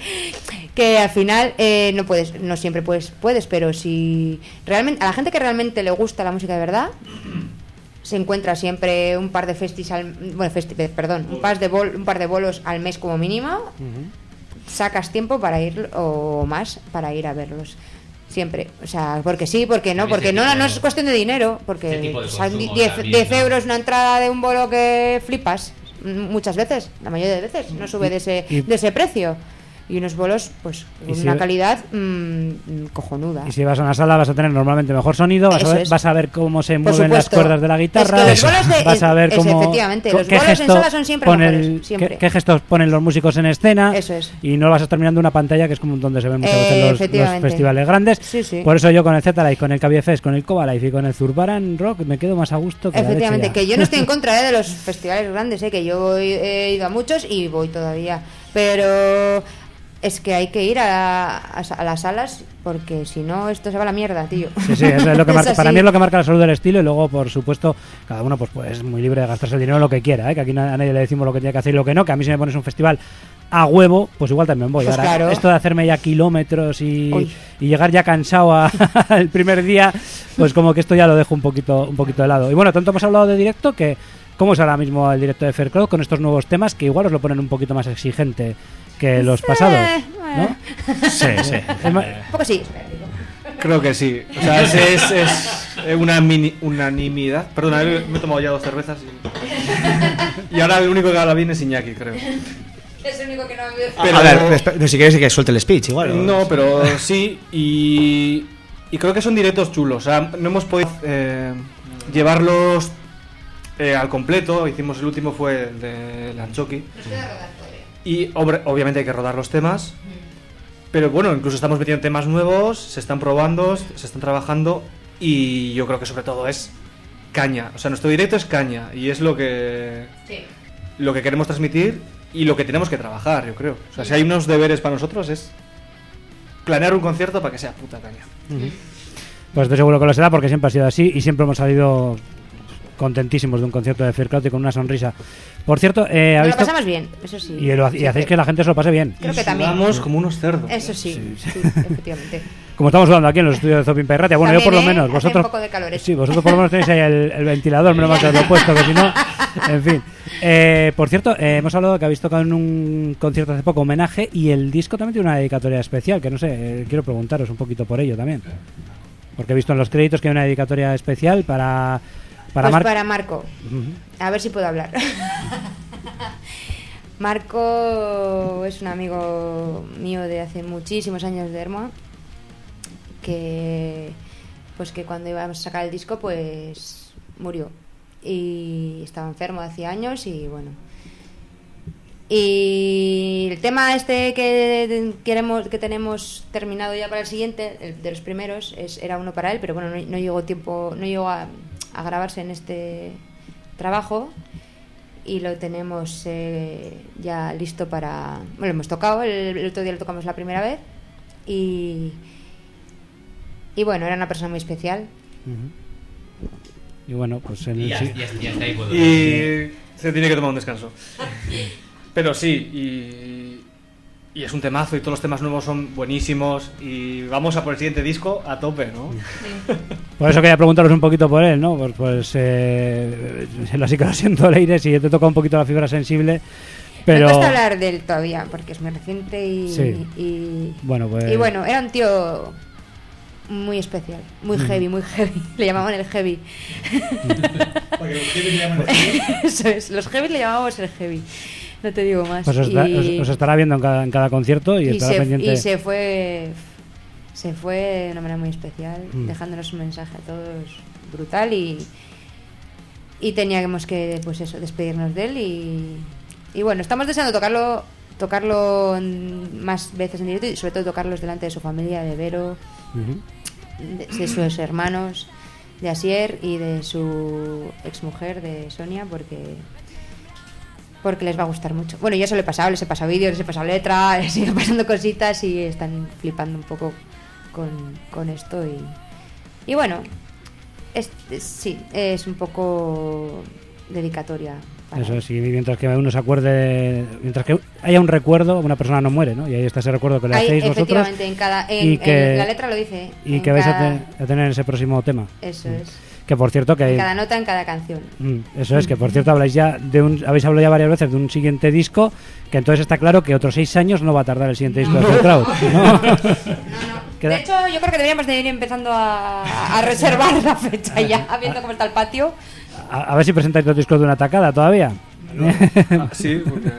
que al final eh, no puedes, no siempre puedes, puedes, pero si realmente, a la gente que realmente le gusta la música de verdad, se encuentra siempre un par de festis al, bueno, festi- perdón, un par de bol- un par de bolos al mes como mínimo, sacas tiempo para ir o más para ir a verlos. Siempre, o sea, porque sí, porque no, porque no, no es cuestión de dinero, este porque son consumo 10 también, 10 ¿no? euros una entrada de un bolo que flipas mm, muchas veces, la mayoría de veces, no sube de ese, de ese precio. Y unos bolos, pues, con si- una calidad mm, cojonuda. Y si vas a una sala vas a tener normalmente mejor sonido, vas, a ver, vas a ver cómo se mueven las cuerdas de la guitarra, Es que los bolos de- vas a ver es- cómo efectivamente, los qué bolos en sala son siempre mejores, qué, qué gestos ponen los músicos en escena Eso es. y no vas a estar mirando una pantalla que es como donde se ven muchas Eh, veces los- festivales grandes. Sí, sí. Por eso yo con el Z-Life, con el KBFS, con el Cobalife y con el Zurbaran Rock me quedo más a gusto que Efectivamente, que yo no estoy en <laughs> contra eh, de los festivales grandes, eh, que yo he ido a muchos y voy todavía. Pero es que hay que ir a, a- a las salas porque si no esto se va a la mierda, tío. Sí, sí, eso es lo que <laughs> marca, para mí es lo que marca la salud del estilo y luego, por supuesto, cada uno pues, pues es muy libre de gastarse el dinero en lo que quiera, ¿eh? que aquí a nadie le decimos lo que tiene que hacer y lo que no, que a mí si me pones un festival a huevo, pues igual también voy. Pues Ahora, claro. Esto de hacerme ya kilómetros y llegar ya cansado a- <laughs> el primer día, pues como que esto ya lo dejo un poquito, un poquito de lado. Y bueno, tanto hemos hablado de directo que... ¿Cómo es ahora mismo el directo de Faircloud con estos nuevos temas que igual os lo ponen un poquito más exigente que los pasados? ¿no? Sí, sí. <laughs> Un poco sí. Creo que sí. O sea, es, es, es una mini- unanimidad. Perdona, eh, me he tomado ya dos cervezas y, y ahora el único que habla bien es Iñaki, creo. Es el único que no Pero- a ver, si quieres que suelte el speech, igual. o- No, pero sí, y, y creo que son directos chulos. O sea, no hemos podido eh, llevarlos eh, al completo. Hicimos el último fue el de Lanchoki. Y obviamente hay que rodar los temas. Pero bueno, incluso estamos metiendo temas nuevos, se están probando, se están trabajando. Y yo creo que sobre todo es caña. O sea, nuestro directo es caña. Y es lo que, lo que queremos transmitir y lo que tenemos que trabajar, yo creo. O sea, si hay unos deberes para nosotros es planear un concierto para que sea puta caña. Pues estoy seguro que lo será porque siempre ha sido así y siempre hemos salido contentísimos de un concierto de Faircloud y con una sonrisa. Por cierto, eh, ¿habéis lo pasamos bien, eso sí. y, lo- y Sí, hacéis que- que la gente se lo pase bien. Creo que Y también. sudamos como unos cerdos. Eso sí, sí, <laughs> efectivamente. Como estamos hablando aquí en los estudios de Zopin Perratia. Bueno, yo por lo ¿eh? menos, vosotros. un poco de calor, ¿eh? Sí, vosotros por lo menos tenéis ahí el, el ventilador, menos mal que lo he puesto, que si no. En fin. Eh, por cierto, eh, hemos hablado de que habéis tocado en un concierto hace poco homenaje y el disco también tiene una dedicatoria especial, que no sé, eh, quiero preguntaros un poquito por ello también. Porque he visto en los créditos que hay una dedicatoria especial para. Para pues para Marco. A ver si puedo hablar. <laughs> Marco es un amigo mío de hace muchísimos años de Hermoa que pues que cuando íbamos a sacar el disco pues murió y estaba enfermo hacía años y bueno y el tema este que queremos que tenemos terminado ya para el siguiente el de los primeros es, era uno para él pero bueno no, no llegó tiempo no llegó a, a grabarse en este trabajo y lo tenemos eh, ya listo para bueno lo hemos tocado el, el otro día lo tocamos la primera vez y y bueno era una persona muy especial Y bueno, pues en Y el ya, sí- ya, ya está ahí. Y se tiene que tomar un descanso. Pero sí, y, Y es un temazo y todos los temas nuevos son buenísimos y vamos a por el siguiente disco a tope, ¿no? Por eso quería preguntaros un poquito por él, ¿no? Pues, pues eh, así que lo siento, Leire, si te toca un poquito la fibra sensible, pero... Me cuesta hablar de él todavía, porque es muy reciente y... Sí. Y, Bueno, pues- y bueno, era un tío muy especial, muy Mm. heavy, muy heavy. <laughs> Le llamaban <laughs> el heavy. Eso es, los heavy le llamábamos el heavy. No te digo más. Pues os, Y- os- os estará viendo en cada, en cada concierto y, y estará se, pendiente. y se fue se fue de una manera muy especial Mm. dejándonos un mensaje a todos brutal y y teníamos que pues eso despedirnos de él y, y bueno estamos deseando tocarlo tocarlo más veces en directo y sobre todo tocarlos delante de su familia de Vero de, de sus hermanos de Asier y de su exmujer de Sonia porque porque les va a gustar mucho. Bueno, yo se lo he pasado, les he pasado vídeos, les he pasado letra, <laughs> les ido pasando cositas y están flipando un poco con, con esto y, y bueno, es, es- sí, es un poco dedicatoria. para Eso y mientras que uno se acuerde, mientras que haya un recuerdo, una persona no muere, ¿no? Y ahí está ese recuerdo que le hacéis vosotros efectivamente, en cada, en, y que- en la letra lo dice. y que vais a, cada- te- a tener ese próximo tema. Eso es. Que por cierto que En cada nota, en cada canción. Mm, Eso es, que por cierto habláis ya de un, habéis hablado ya varias veces de un siguiente disco, que entonces está claro que otros seis años no va a tardar el siguiente disco <laughs> <laughs> de Full Crowd, ¿no? Queda- De hecho, yo creo que deberíamos de ir empezando a, a reservar la fecha <laughs> ya, viendo cómo está el patio. a, a ver si presentáis dos discos de una tacada todavía. Ah, sí, porque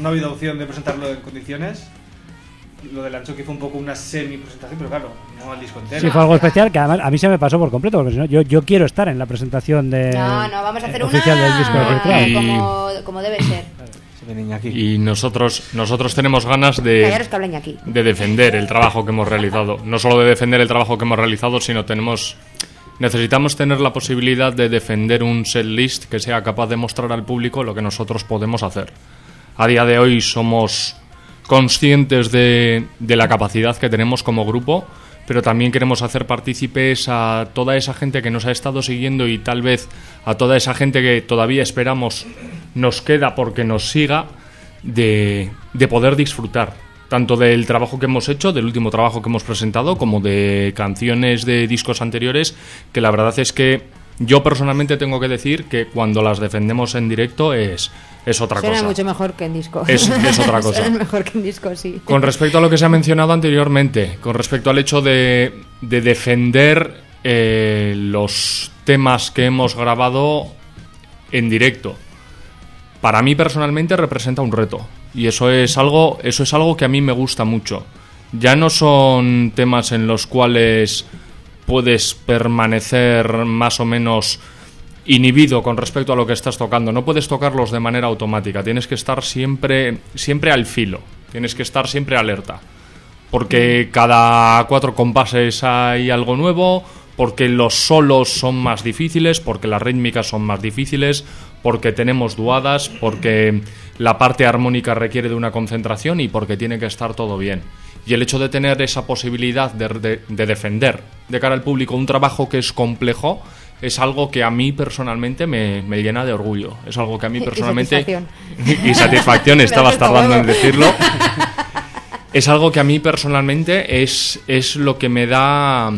no ha habido opción de presentarlo en condiciones. Lo del Anchoqui fue un poco una semi-presentación, pero claro, no al disco entero. Sí, fue algo especial que además a mí se me pasó por completo, porque si no, yo, yo quiero estar en la presentación de, No, no, vamos a hacer eh, oficial del disco una Y- como, como debe ser. Y nosotros, nosotros tenemos ganas de, de defender el trabajo que hemos realizado. No solo de defender el trabajo que hemos realizado, sino tenemos necesitamos tener la posibilidad de defender un setlist que sea capaz de mostrar al público lo que nosotros podemos hacer. A día de hoy somos conscientes de, de la capacidad que tenemos como grupo, pero también queremos hacer partícipes a toda esa gente que nos ha estado siguiendo y tal vez a toda esa gente que todavía esperamos nos queda porque nos siga de, de poder disfrutar tanto del trabajo que hemos hecho, del último trabajo que hemos presentado, como de canciones de discos anteriores, que la verdad es que yo personalmente tengo que decir que cuando las defendemos en directo es, es otra Suena cosa. mucho mejor que en disco. Es- es otra <laughs> cosa. Suena mejor que en disco, sí. Con respecto a lo que se ha mencionado anteriormente, con respecto al hecho de, de defender eh, los temas que hemos grabado en directo, para mí personalmente representa un reto y eso es algo, eso es algo que a mí me gusta mucho. Ya no son temas en los cuales puedes permanecer más o menos inhibido con respecto a lo que estás tocando. No puedes tocarlos de manera automática. Tienes que estar siempre, siempre al filo. Tienes que estar siempre alerta. Porque cada cuatro compases hay algo nuevo, porque los solos son más difíciles, porque las rítmicas son más difíciles, porque tenemos duadas, porque la parte armónica requiere de una concentración y porque tiene que estar todo bien. Y el hecho de tener esa posibilidad de, de- de defender de cara al público un trabajo que es complejo es algo que a mí personalmente me, me llena de orgullo. Es algo que a mí <laughs> Y personalmente... satisfacción. <laughs> y satisfacción, <laughs> estabas tardando en decirlo. Es algo que a mí personalmente es, es lo que me da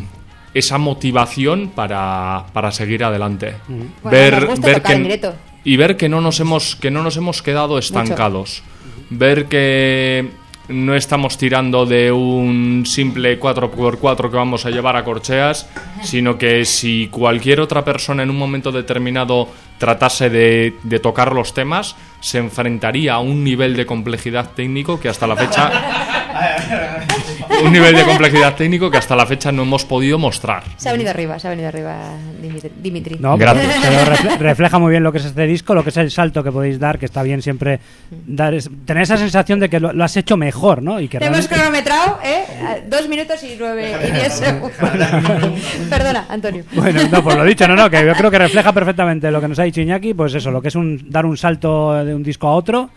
esa motivación para, para seguir adelante. Bueno, tocar en directo. y ver que no nos hemos que no nos hemos quedado estancados. Ver que no estamos tirando de un simple 4x4 que vamos a llevar a corcheas, sino que si cualquier otra persona en un momento determinado tratase de, de tocar los temas, se enfrentaría a un nivel de complejidad técnico que hasta la fecha <laughs> un nivel de complejidad técnico que hasta la fecha no hemos podido mostrar. Se ha venido arriba, se ha venido arriba Dimitri. Dimitri. No, Gracias. pero refle- refleja muy bien lo que es este disco, lo que es el salto que podéis dar, que está bien siempre dar es- tener esa sensación de que lo, lo has hecho mejor, ¿no? Y que Te hemos realmente- cronometrado, ¿eh? Dos minutos y nueve y <laughs> diez segundos. <laughs> Perdona, Antonio. Bueno, no, pues lo dicho, no, no, que yo creo que refleja perfectamente lo que nos ha dicho Iñaki, pues eso, lo que es un dar un salto de un disco a otro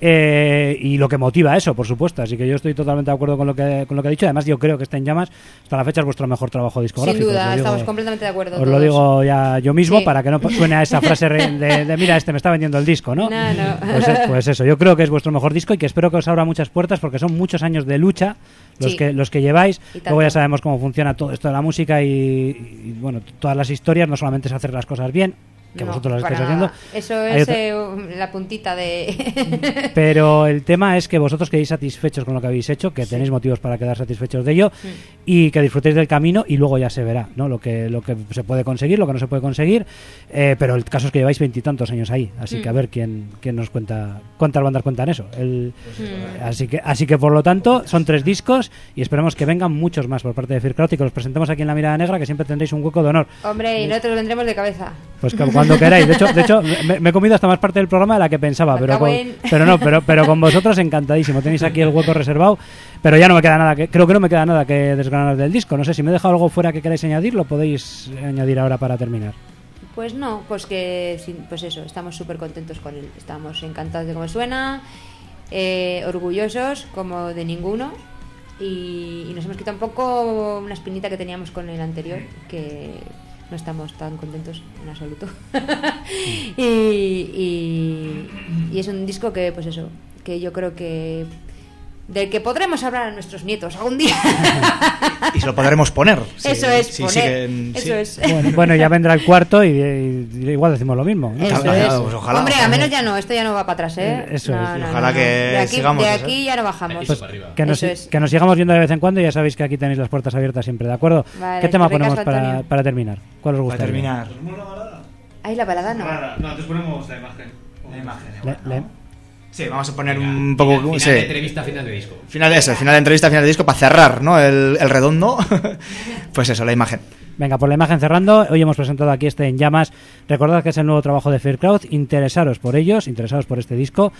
eh, y lo que motiva eso, por supuesto. Así que yo estoy totalmente de acuerdo con lo que, con lo que ha dicho. Además, yo creo que está en llamas. Hasta la fecha es vuestro mejor trabajo discográfico. Sin lo duda, digo- estamos completamente de acuerdo. Os lo todos. digo ya yo mismo Sí. para que no suene a esa frase de, de, mira, este me está vendiendo el disco, ¿no? No, no. Pues, pues eso, yo creo que es vuestro mejor disco y que espero que os abra muchas puertas porque son muchos años de lucha los Sí. que los que lleváis. Luego ya sabemos cómo funciona todo esto de la música y, y, bueno, todas las historias no solamente es hacer las cosas bien, que No, vosotros las para estáis haciendo. Eso es eh, la puntita de. <laughs> Pero el tema es que vosotros quedéis satisfechos con lo que habéis hecho, que tenéis motivos para quedar satisfechos de ello y que disfrutéis del camino y luego ya se verá, ¿no? Lo que lo que se puede conseguir, lo que no se puede conseguir. Eh, pero el caso es que lleváis veintitantos años ahí, así que a ver quién, quién nos cuenta cuántas bandas cuentan eso. El- Así que así que por lo tanto son tres discos y esperemos que vengan muchos más por parte de Fear Crowd y que los presentemos aquí en la Mirada Negra, que siempre tendréis un hueco de honor. Hombre, y nosotros vendremos de cabeza. Pues que cuando <laughs> queráis. De hecho, de hecho me, me he comido hasta más parte del programa de la que pensaba, pero con, pero no, pero, pero con <laughs> vosotros encantadísimo. Tenéis aquí el hueco reservado, pero ya no me queda nada que creo que no me queda nada que desgranar del disco. No sé si me he dejado algo fuera que queráis añadir, lo podéis añadir ahora para terminar. Pues no, pues que, pues eso, estamos súper contentos con él. Estamos encantados de cómo suena, eh, orgullosos como de ninguno. Y, y nos hemos quitado un poco una espinita que teníamos con el anterior, que no estamos tan contentos en absoluto. <laughs> y, y- y es un disco que, pues eso, que yo creo que del que podremos hablar a nuestros nietos algún día. <laughs> Y se lo podremos poner. si- eso es, si poner. siguen- eso sí. es. Bueno, bueno, ya vendrá el cuarto y, y igual decimos lo mismo. ¿no? Eso Ojalá, es. pues ojalá, Hombre, ojalá. a menos ya no, esto ya no va para atrás, ¿eh? Eh, eso No, es. no, Ojalá no. que de aquí, sigamos, de eso. aquí ya no bajamos. Pues. Que nos, Eso es. que nos sigamos viendo de vez en cuando y ya sabéis que aquí tenéis las puertas abiertas siempre, ¿de acuerdo? Vale, ¿Qué tema ponemos para, para terminar? ¿Cuál os gusta? Para terminar. Ay, la balada no. No, antes ponemos la imagen. La imagen, Le- le- Sí, vamos a poner un poco. Final sí. de entrevista, final de disco. Final de eso, final de entrevista, final de disco, para cerrar, ¿no? El, el redondo. <laughs> pues eso, la imagen. Venga, por la imagen cerrando, hoy hemos presentado aquí este En Llamas. Recordad que es el nuevo trabajo de Fair Crowd, interesaros por ellos, interesaros por este disco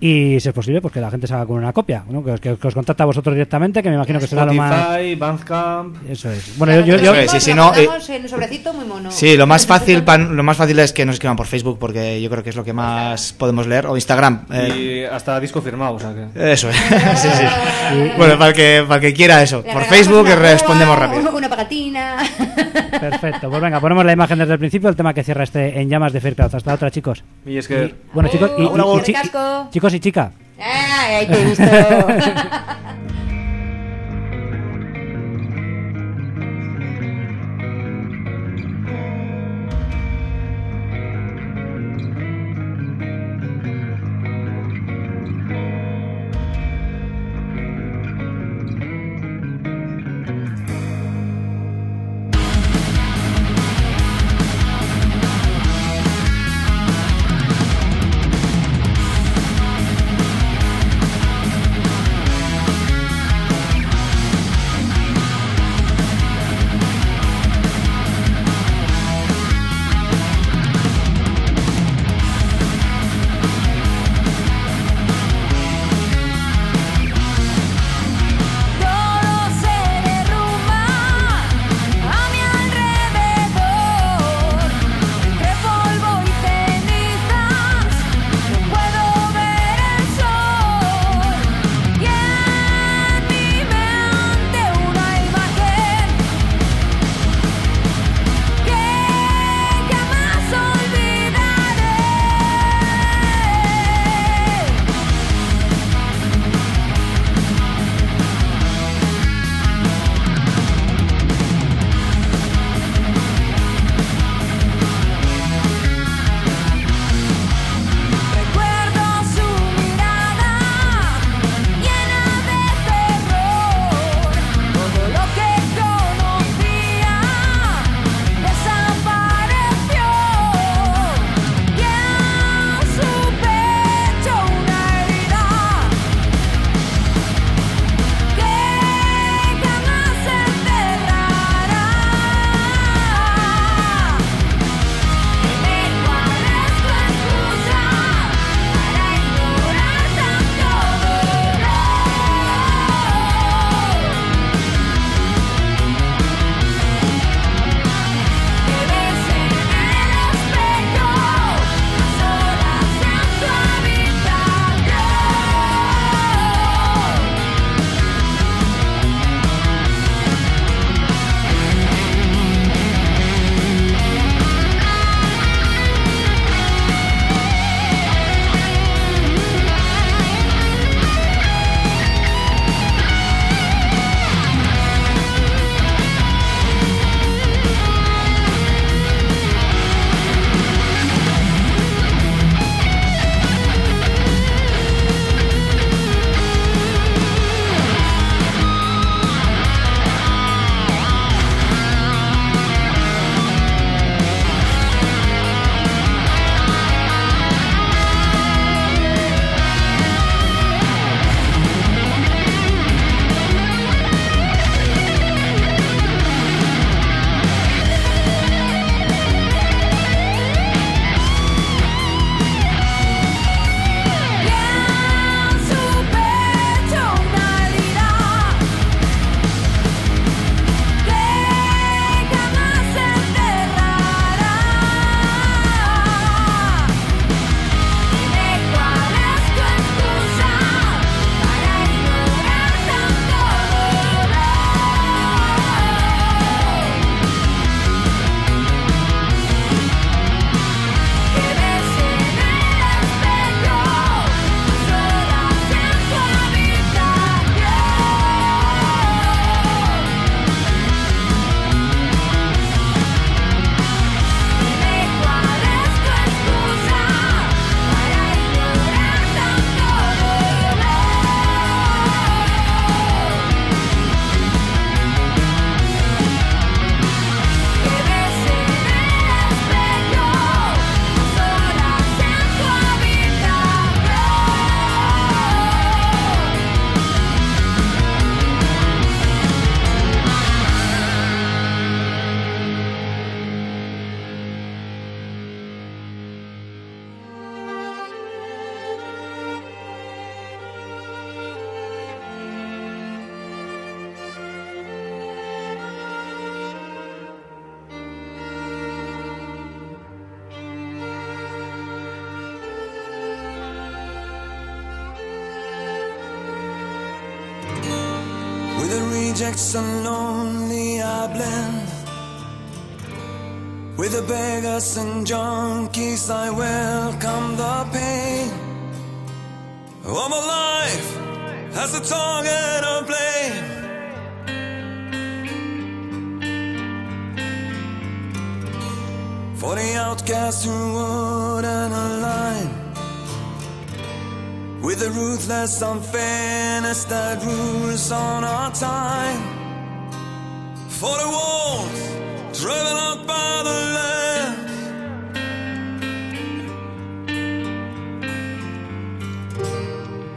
y, si es posible, pues que la gente se haga con una copia, ¿no? que, os- que os contacta a vosotros directamente, que me imagino que será lo más... Bandcamp. Eso es. Bueno, yo, yo- yo- sí, sí, lo no, eh, guardamos en un sobrecito muy mono. Sí, lo más fácil pan- lo más fácil es que nos escriban por Facebook porque yo creo que es lo que más podemos leer o Instagram. eh, Y hasta disco firmado, o sea que. eso es. <laughs> sí, sí. Bueno, para el que para el que quiera eso, Le por Facebook una respondemos rápido. <laughs> Una pagatina. Perfecto, pues venga, ponemos la imagen desde el principio, el tema que cierra este En Llamas de Fair Crowd. Hasta otra, chicos. Y es que. Bueno, chicos y, y- Agur, y agur. Chicos y chica. Ay, ahí te he visto. That's the. For the outcast who wouldn't a line. With the ruthless unfairness that rules on our time. For the walls driven out by the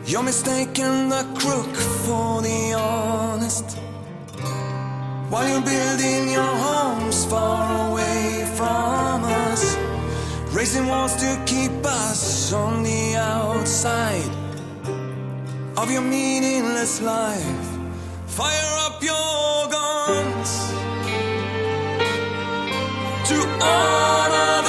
You're mistaking the crook for the honest. While you're building your homes far away from us, raising walls to keep us on the outside of your meaningless life. Fire up your guns to honor.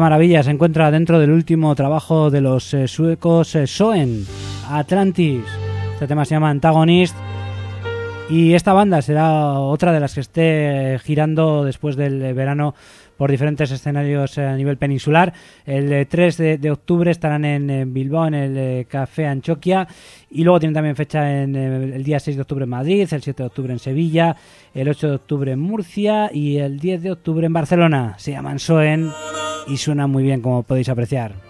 Maravilla se encuentra dentro del último trabajo de los eh, suecos eh, Soen, Atlantis. Este tema se llama Antagonist. Y esta banda será otra de las que esté girando después del eh, verano por diferentes escenarios eh, a nivel peninsular. El eh, 3 de, de octubre estarán en, eh, Bilbao, en el eh, Café Anchoquia. Y luego tienen también fecha en eh, el día 6 de octubre en Madrid, el 7 de octubre en Sevilla, el 8 de octubre en Murcia y el 10 de octubre en Barcelona. Se llaman Soen y suenan muy bien, como podéis apreciar.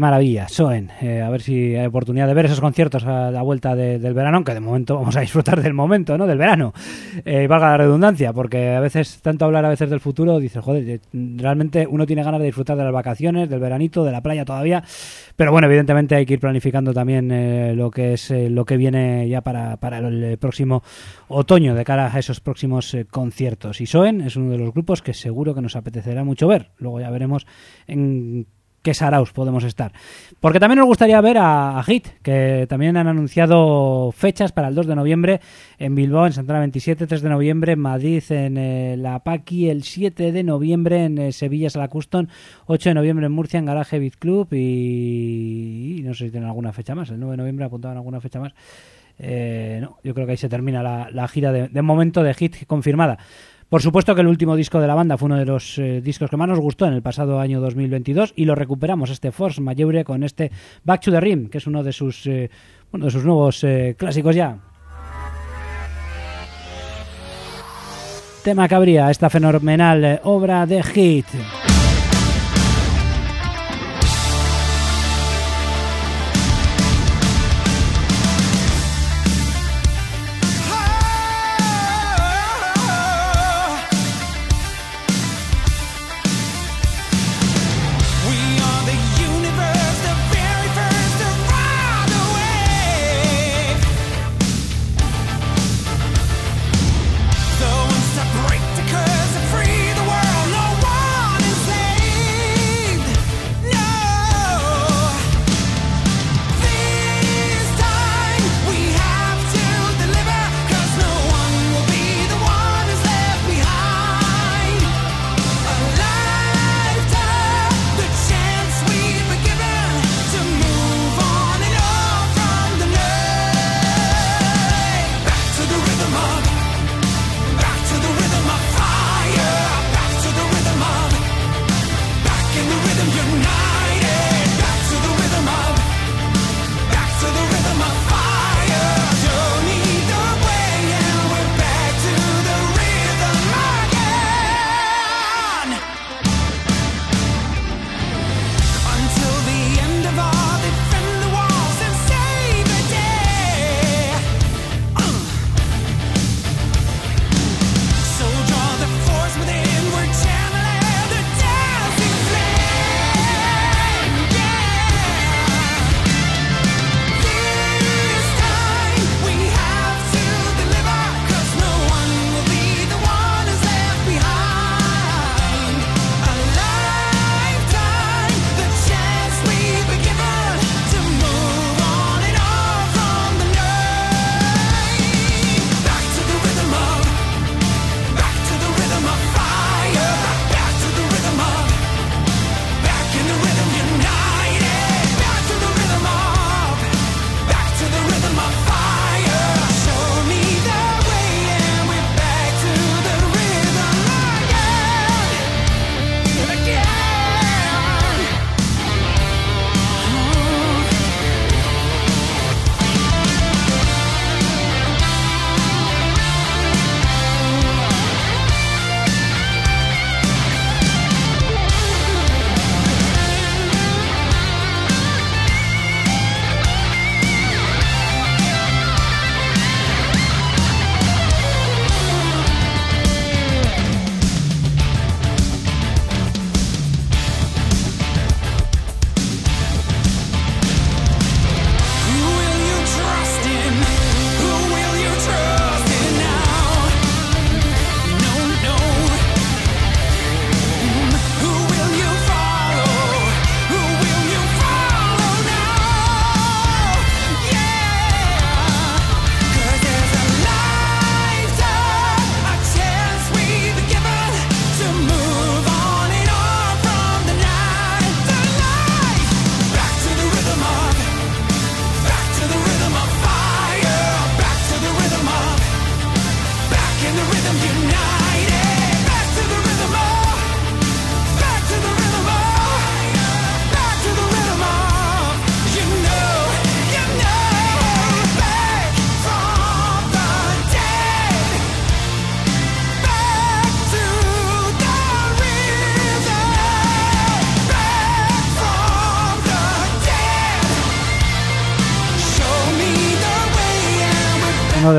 Maravilla, Soen. Eh, a ver si hay oportunidad de ver esos conciertos a la vuelta de- del verano, aunque de momento vamos a disfrutar del momento, ¿no? Del verano. Eh, valga la redundancia, porque a veces, tanto hablar a veces del futuro, dices, joder, eh, realmente uno tiene ganas de disfrutar de las vacaciones, del veranito, de la playa todavía. Pero bueno, evidentemente hay que ir planificando también eh, lo que es lo que viene ya para, para el, próximo otoño, de cara a esos próximos conciertos. Y Soen es uno de los grupos que seguro que nos apetecerá mucho ver. Luego ya veremos en qué saraos podemos estar. Porque también nos gustaría ver a, Hit, que también han anunciado fechas para el 2 de noviembre en Bilbao, en Santana 27, 3 de noviembre en Madrid, en eh, La Paqui, el 7 de noviembre en eh, Sevilla, Sala Custom, 8 de noviembre en Murcia, en Garaje Beat Club y, no sé si tienen alguna fecha más, el 9 de noviembre apuntaban alguna fecha más. Eh, no, yo creo que ahí se termina la, gira de momento de Hit confirmada. Por supuesto que el último disco de la banda fue uno de los eh, discos que más nos gustó en el pasado año 2022 y lo recuperamos este Force Majeure con este Back to the Rim, que es uno de sus eh, bueno, de sus nuevos eh, clásicos ya. Tema que abría esta fenomenal obra de Hit.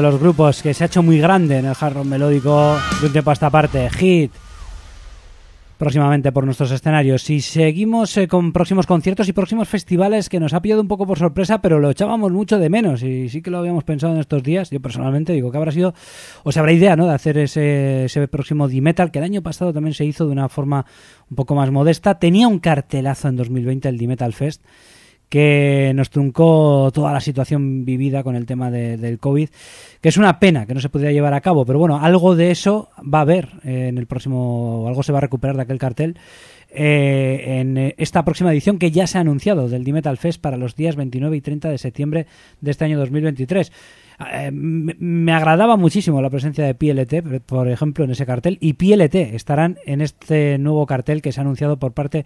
De los grupos que se ha hecho muy grande en el hard melódico de un tiempo a esta parte, Hit, próximamente por nuestros escenarios. Y seguimos eh, con próximos conciertos y próximos festivales que nos ha pillado un poco por sorpresa, pero lo echábamos mucho de menos y sí que lo habíamos pensado en estos días. Yo personalmente digo que habrá sido, o se habrá idea, ¿no?, de hacer ese, ese próximo D-Metal, que el año pasado también se hizo de una forma un poco más modesta. Tenía un cartelazo en 2020 el D-Metal Fest que nos truncó toda la situación vivida con el tema de- del COVID, que es una pena que no se pudiera llevar a cabo, pero bueno, algo de eso va a haber eh, en el próximo, algo se va a recuperar de aquel cartel eh, en eh, esta próxima edición que ya se ha anunciado del D-Metal Fest para los días 29 y 30 de septiembre de este año 2023. Eh, me, me agradaba muchísimo la presencia de PLT, por- ejemplo, en ese cartel, y PLT estarán en este nuevo cartel que se ha anunciado por parte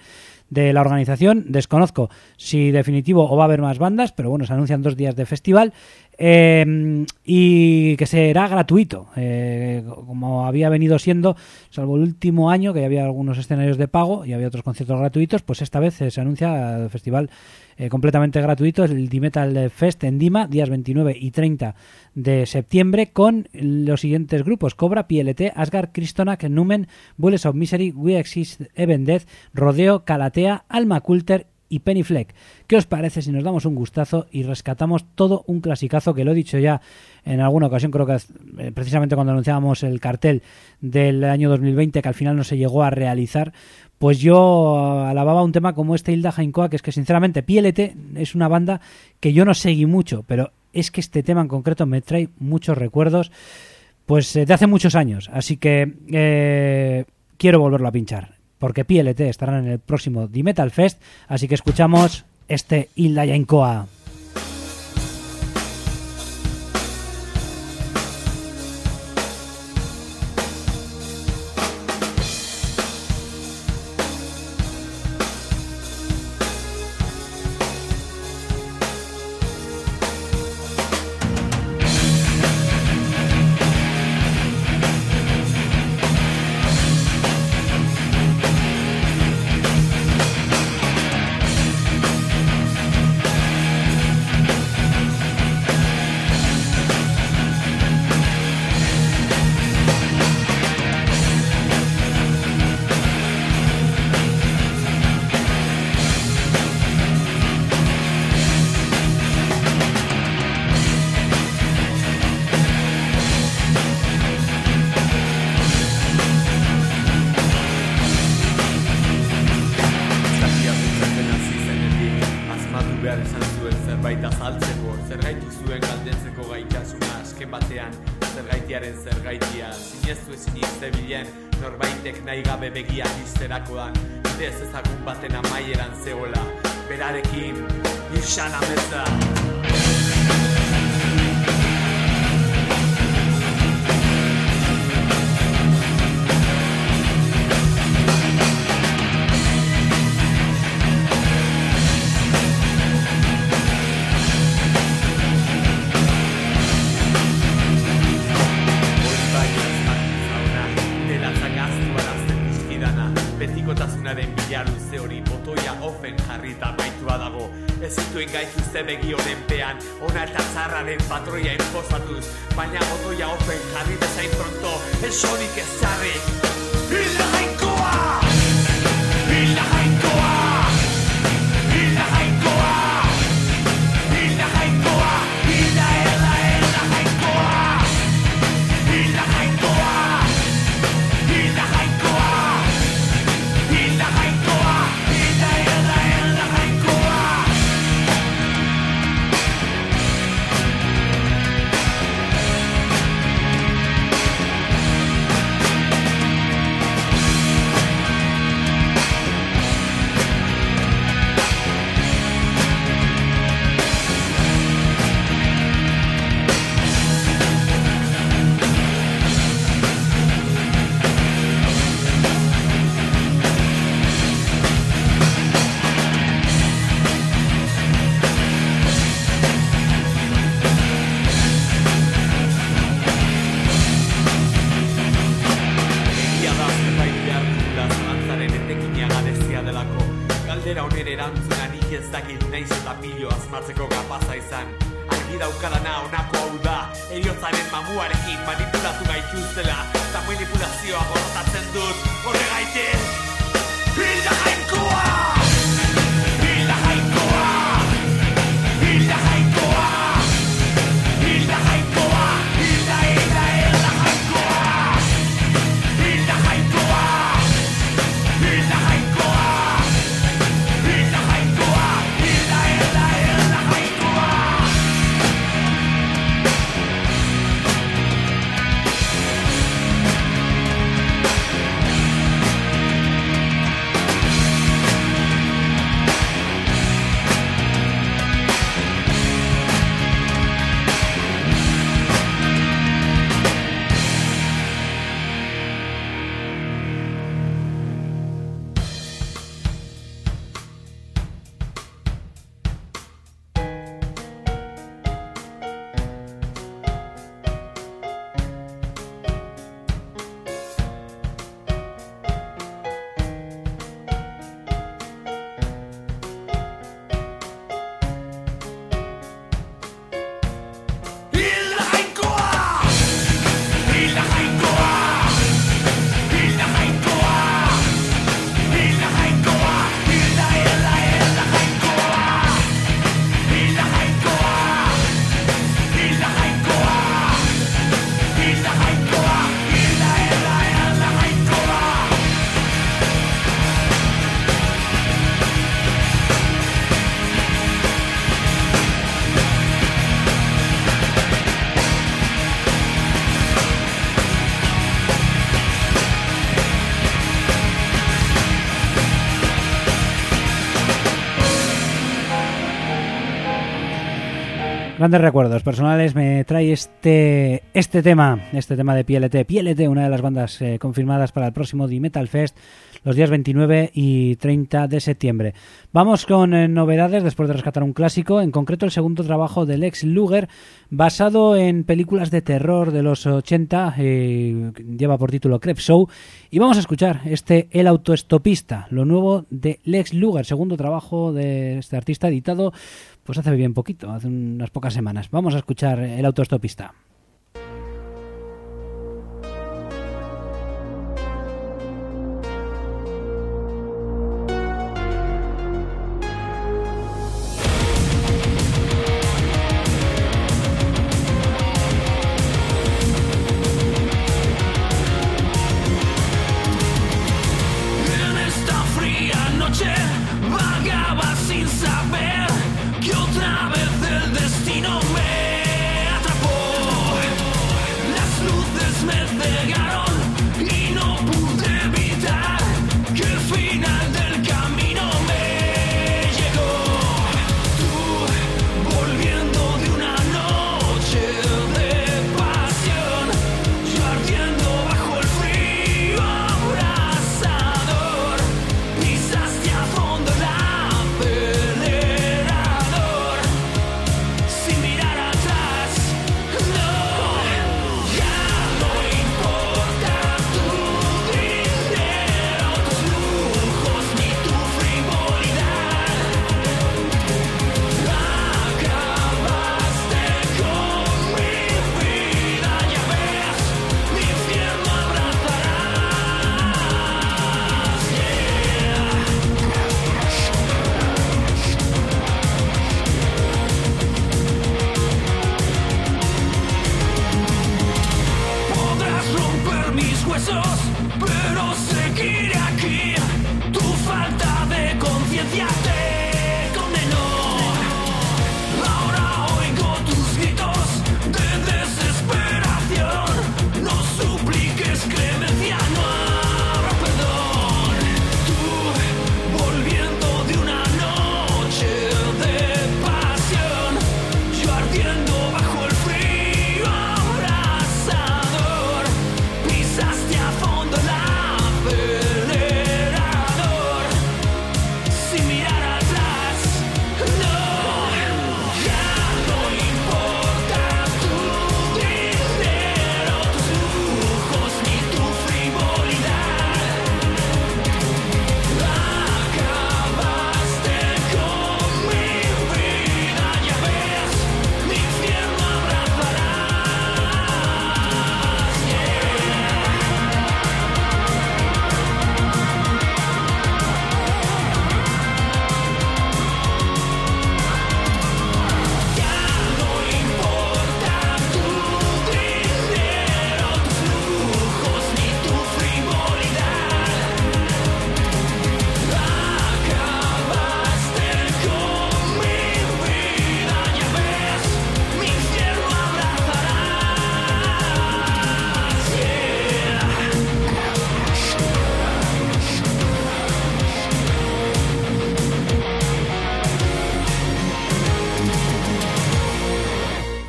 de la organización. Desconozco si definitivo o va a haber más bandas, pero bueno, se anuncian dos días de festival eh, y que será gratuito, eh, como había venido siendo, salvo el último año que había algunos escenarios de pago y había otros conciertos gratuitos, pues esta vez se anuncia el festival eh, completamente gratuito, el D-Metal Fest en Dima, días 29 y 30 de septiembre, con los siguientes grupos: Cobra, PLT, Asgard, Kristonak, Numen, Bullets of Misery, We Exist, Even Death, Rodeo, Calatea, Alma Coulter y Penny Fleck. ¿Qué os parece si nos damos un gustazo y rescatamos todo un clasicazo que lo he dicho ya en alguna ocasión, creo que eh, precisamente cuando anunciábamos el cartel del año 2020 que al final no se llegó a realizar, pues yo alababa un tema como este Hilda Jainkoa, que es que sinceramente PLT es una banda que yo no seguí mucho, pero es que este tema en concreto me trae muchos recuerdos pues eh, de hace muchos años, así que eh, quiero volverlo a pinchar, porque PLT estarán en el próximo The Metal Fest, así que escuchamos este Hilda Jainkoa. Grandes recuerdos personales me trae este este tema, este tema de PLT. PLT, una de las bandas eh, confirmadas para el próximo The Metal Fest, los días 29 y 30 de septiembre. Vamos con eh, novedades después de rescatar un clásico, en concreto el segundo trabajo del ex Luger, basado en películas de terror de los 80, eh, lleva por título Crep Show, y vamos a escuchar este El autoestopista, lo nuevo de Lex Luger, segundo trabajo de este artista editado pues hace bien poquito, hace unas pocas semanas. Vamos a escuchar el autoestopista.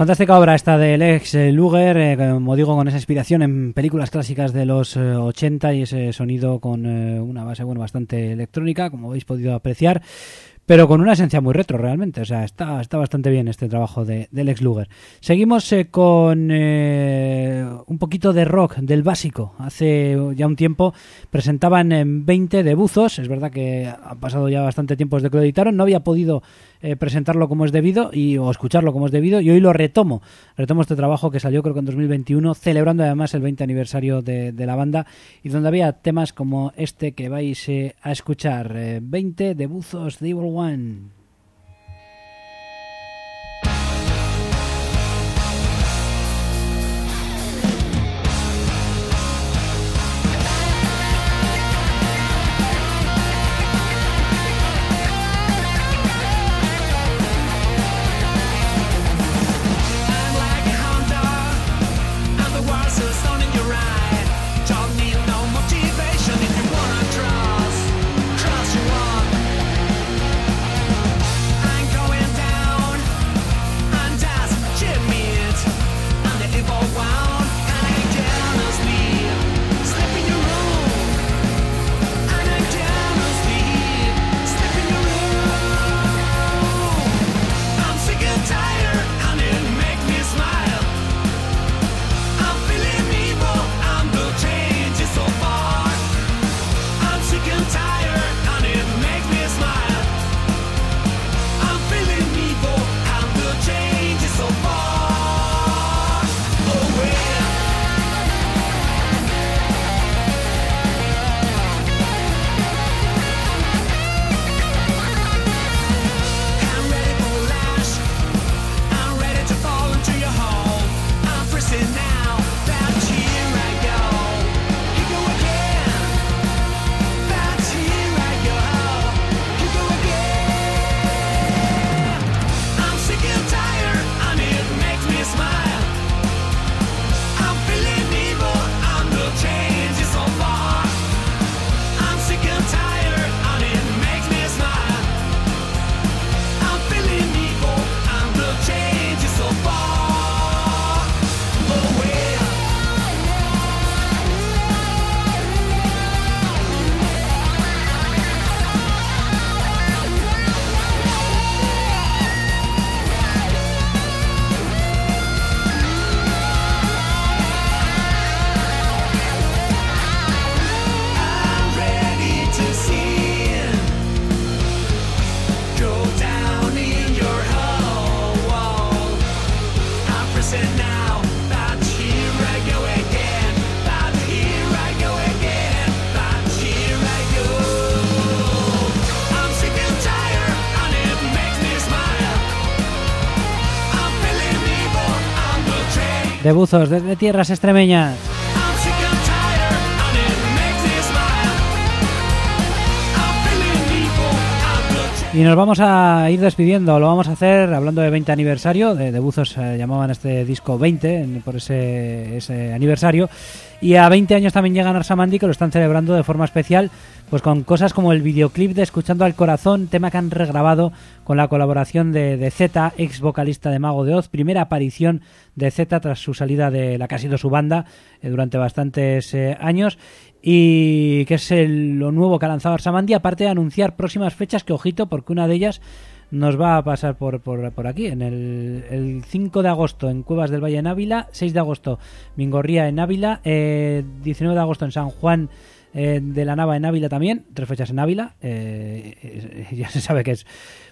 Fantástica obra esta del ex eh, Luger, eh, como digo, con esa inspiración en películas clásicas de los eh, 80 y ese sonido con eh, una base bueno bastante electrónica, como habéis podido apreciar, pero con una esencia muy retro realmente. O sea, está, está bastante bien este trabajo de, del ex Luger. Seguimos eh, con un poquito de rock, del básico. Hace ya un tiempo presentaban en 20 de buzos, es verdad que ha pasado ya bastante tiempo desde que lo editaron, no había podido eh, presentarlo como es debido y, o escucharlo como es debido y hoy lo retomo. Retomo este trabajo que salió creo que en 2021, celebrando además el 20 aniversario de, la banda y donde había temas como este que vais eh, a escuchar. eh, 20 de buzos de Evil One. De buzos desde tierras extremeñas. Y nos vamos a ir despidiendo, lo vamos a hacer hablando de 20 aniversario, de, Buzos eh, llamaban este disco 20 en- por ese, ese aniversario. Y a 20 años también llegan Arsamandi que lo están celebrando de forma especial, pues con cosas como el videoclip de Escuchando al Corazón, tema que han regrabado con la colaboración de, de Z, ex vocalista de Mago de Oz, primera aparición de Z tras su salida de la que ha sido su banda eh, durante bastantes eh, años. Y que es el- lo nuevo que ha lanzado Arsamandi, aparte de anunciar próximas fechas, que ojito, porque una de ellas nos va a pasar por, por, por aquí, en el, el 5 de agosto en Cuevas del Valle en Ávila, 6 de agosto Mingorría en Ávila, eh, 19 de agosto en San Juan eh, de la Nava en Ávila también, tres fechas en Ávila, eh, eh, <laughs> ya se sabe que es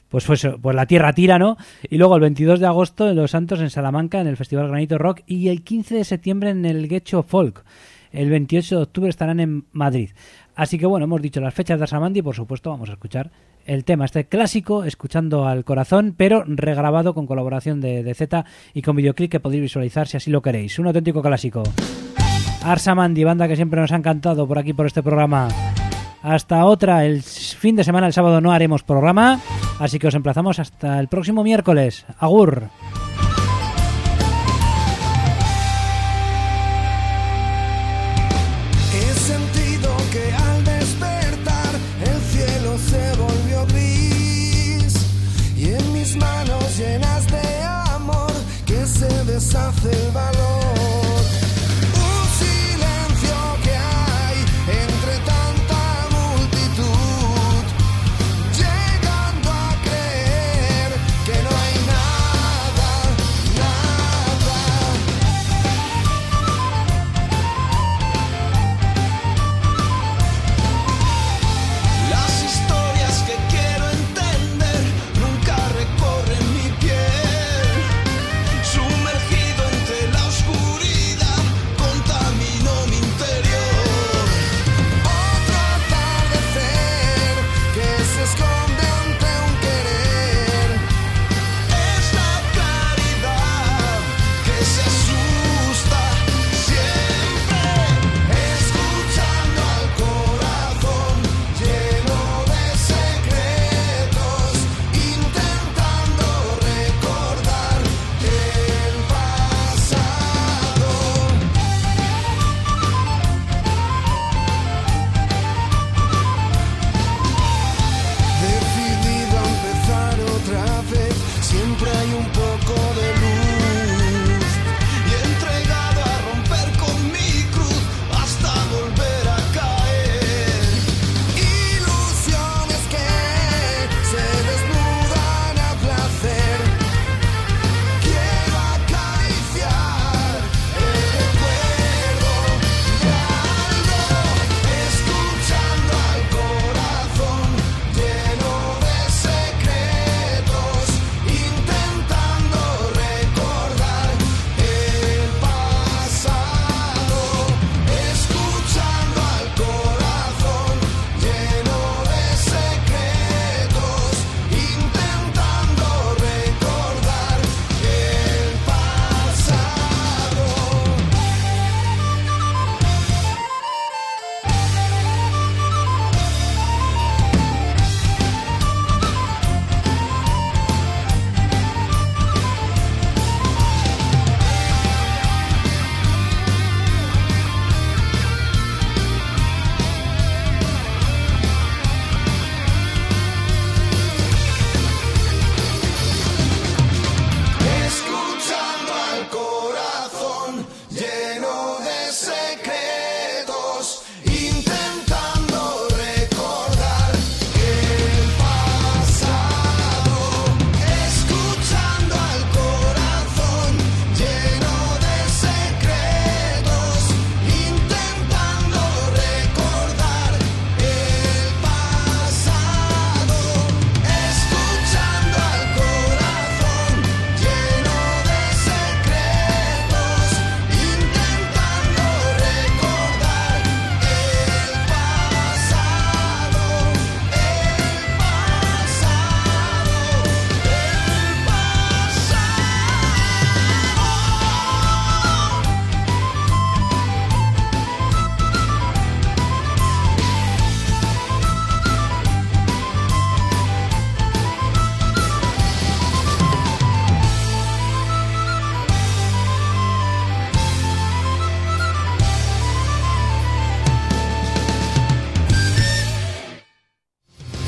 pues pues, pues la tierra tira, ¿no? Y luego el 22 de agosto en Los Santos en Salamanca en el Festival Granito Rock y el 15 de septiembre en el Gecho Folk. El 28 de octubre estarán en Madrid. Así que bueno, hemos dicho las fechas de Arsamandi y por supuesto vamos a escuchar el tema, este clásico, escuchando al corazón, pero regrabado con colaboración de, de Z y con videoclip que podéis visualizar si así lo queréis. Un auténtico clásico. Arsamandi, banda que siempre nos ha encantado por aquí por este programa. Hasta otra, el fin de semana, el sábado no haremos programa, así que os emplazamos hasta el próximo miércoles. Agur. El valor.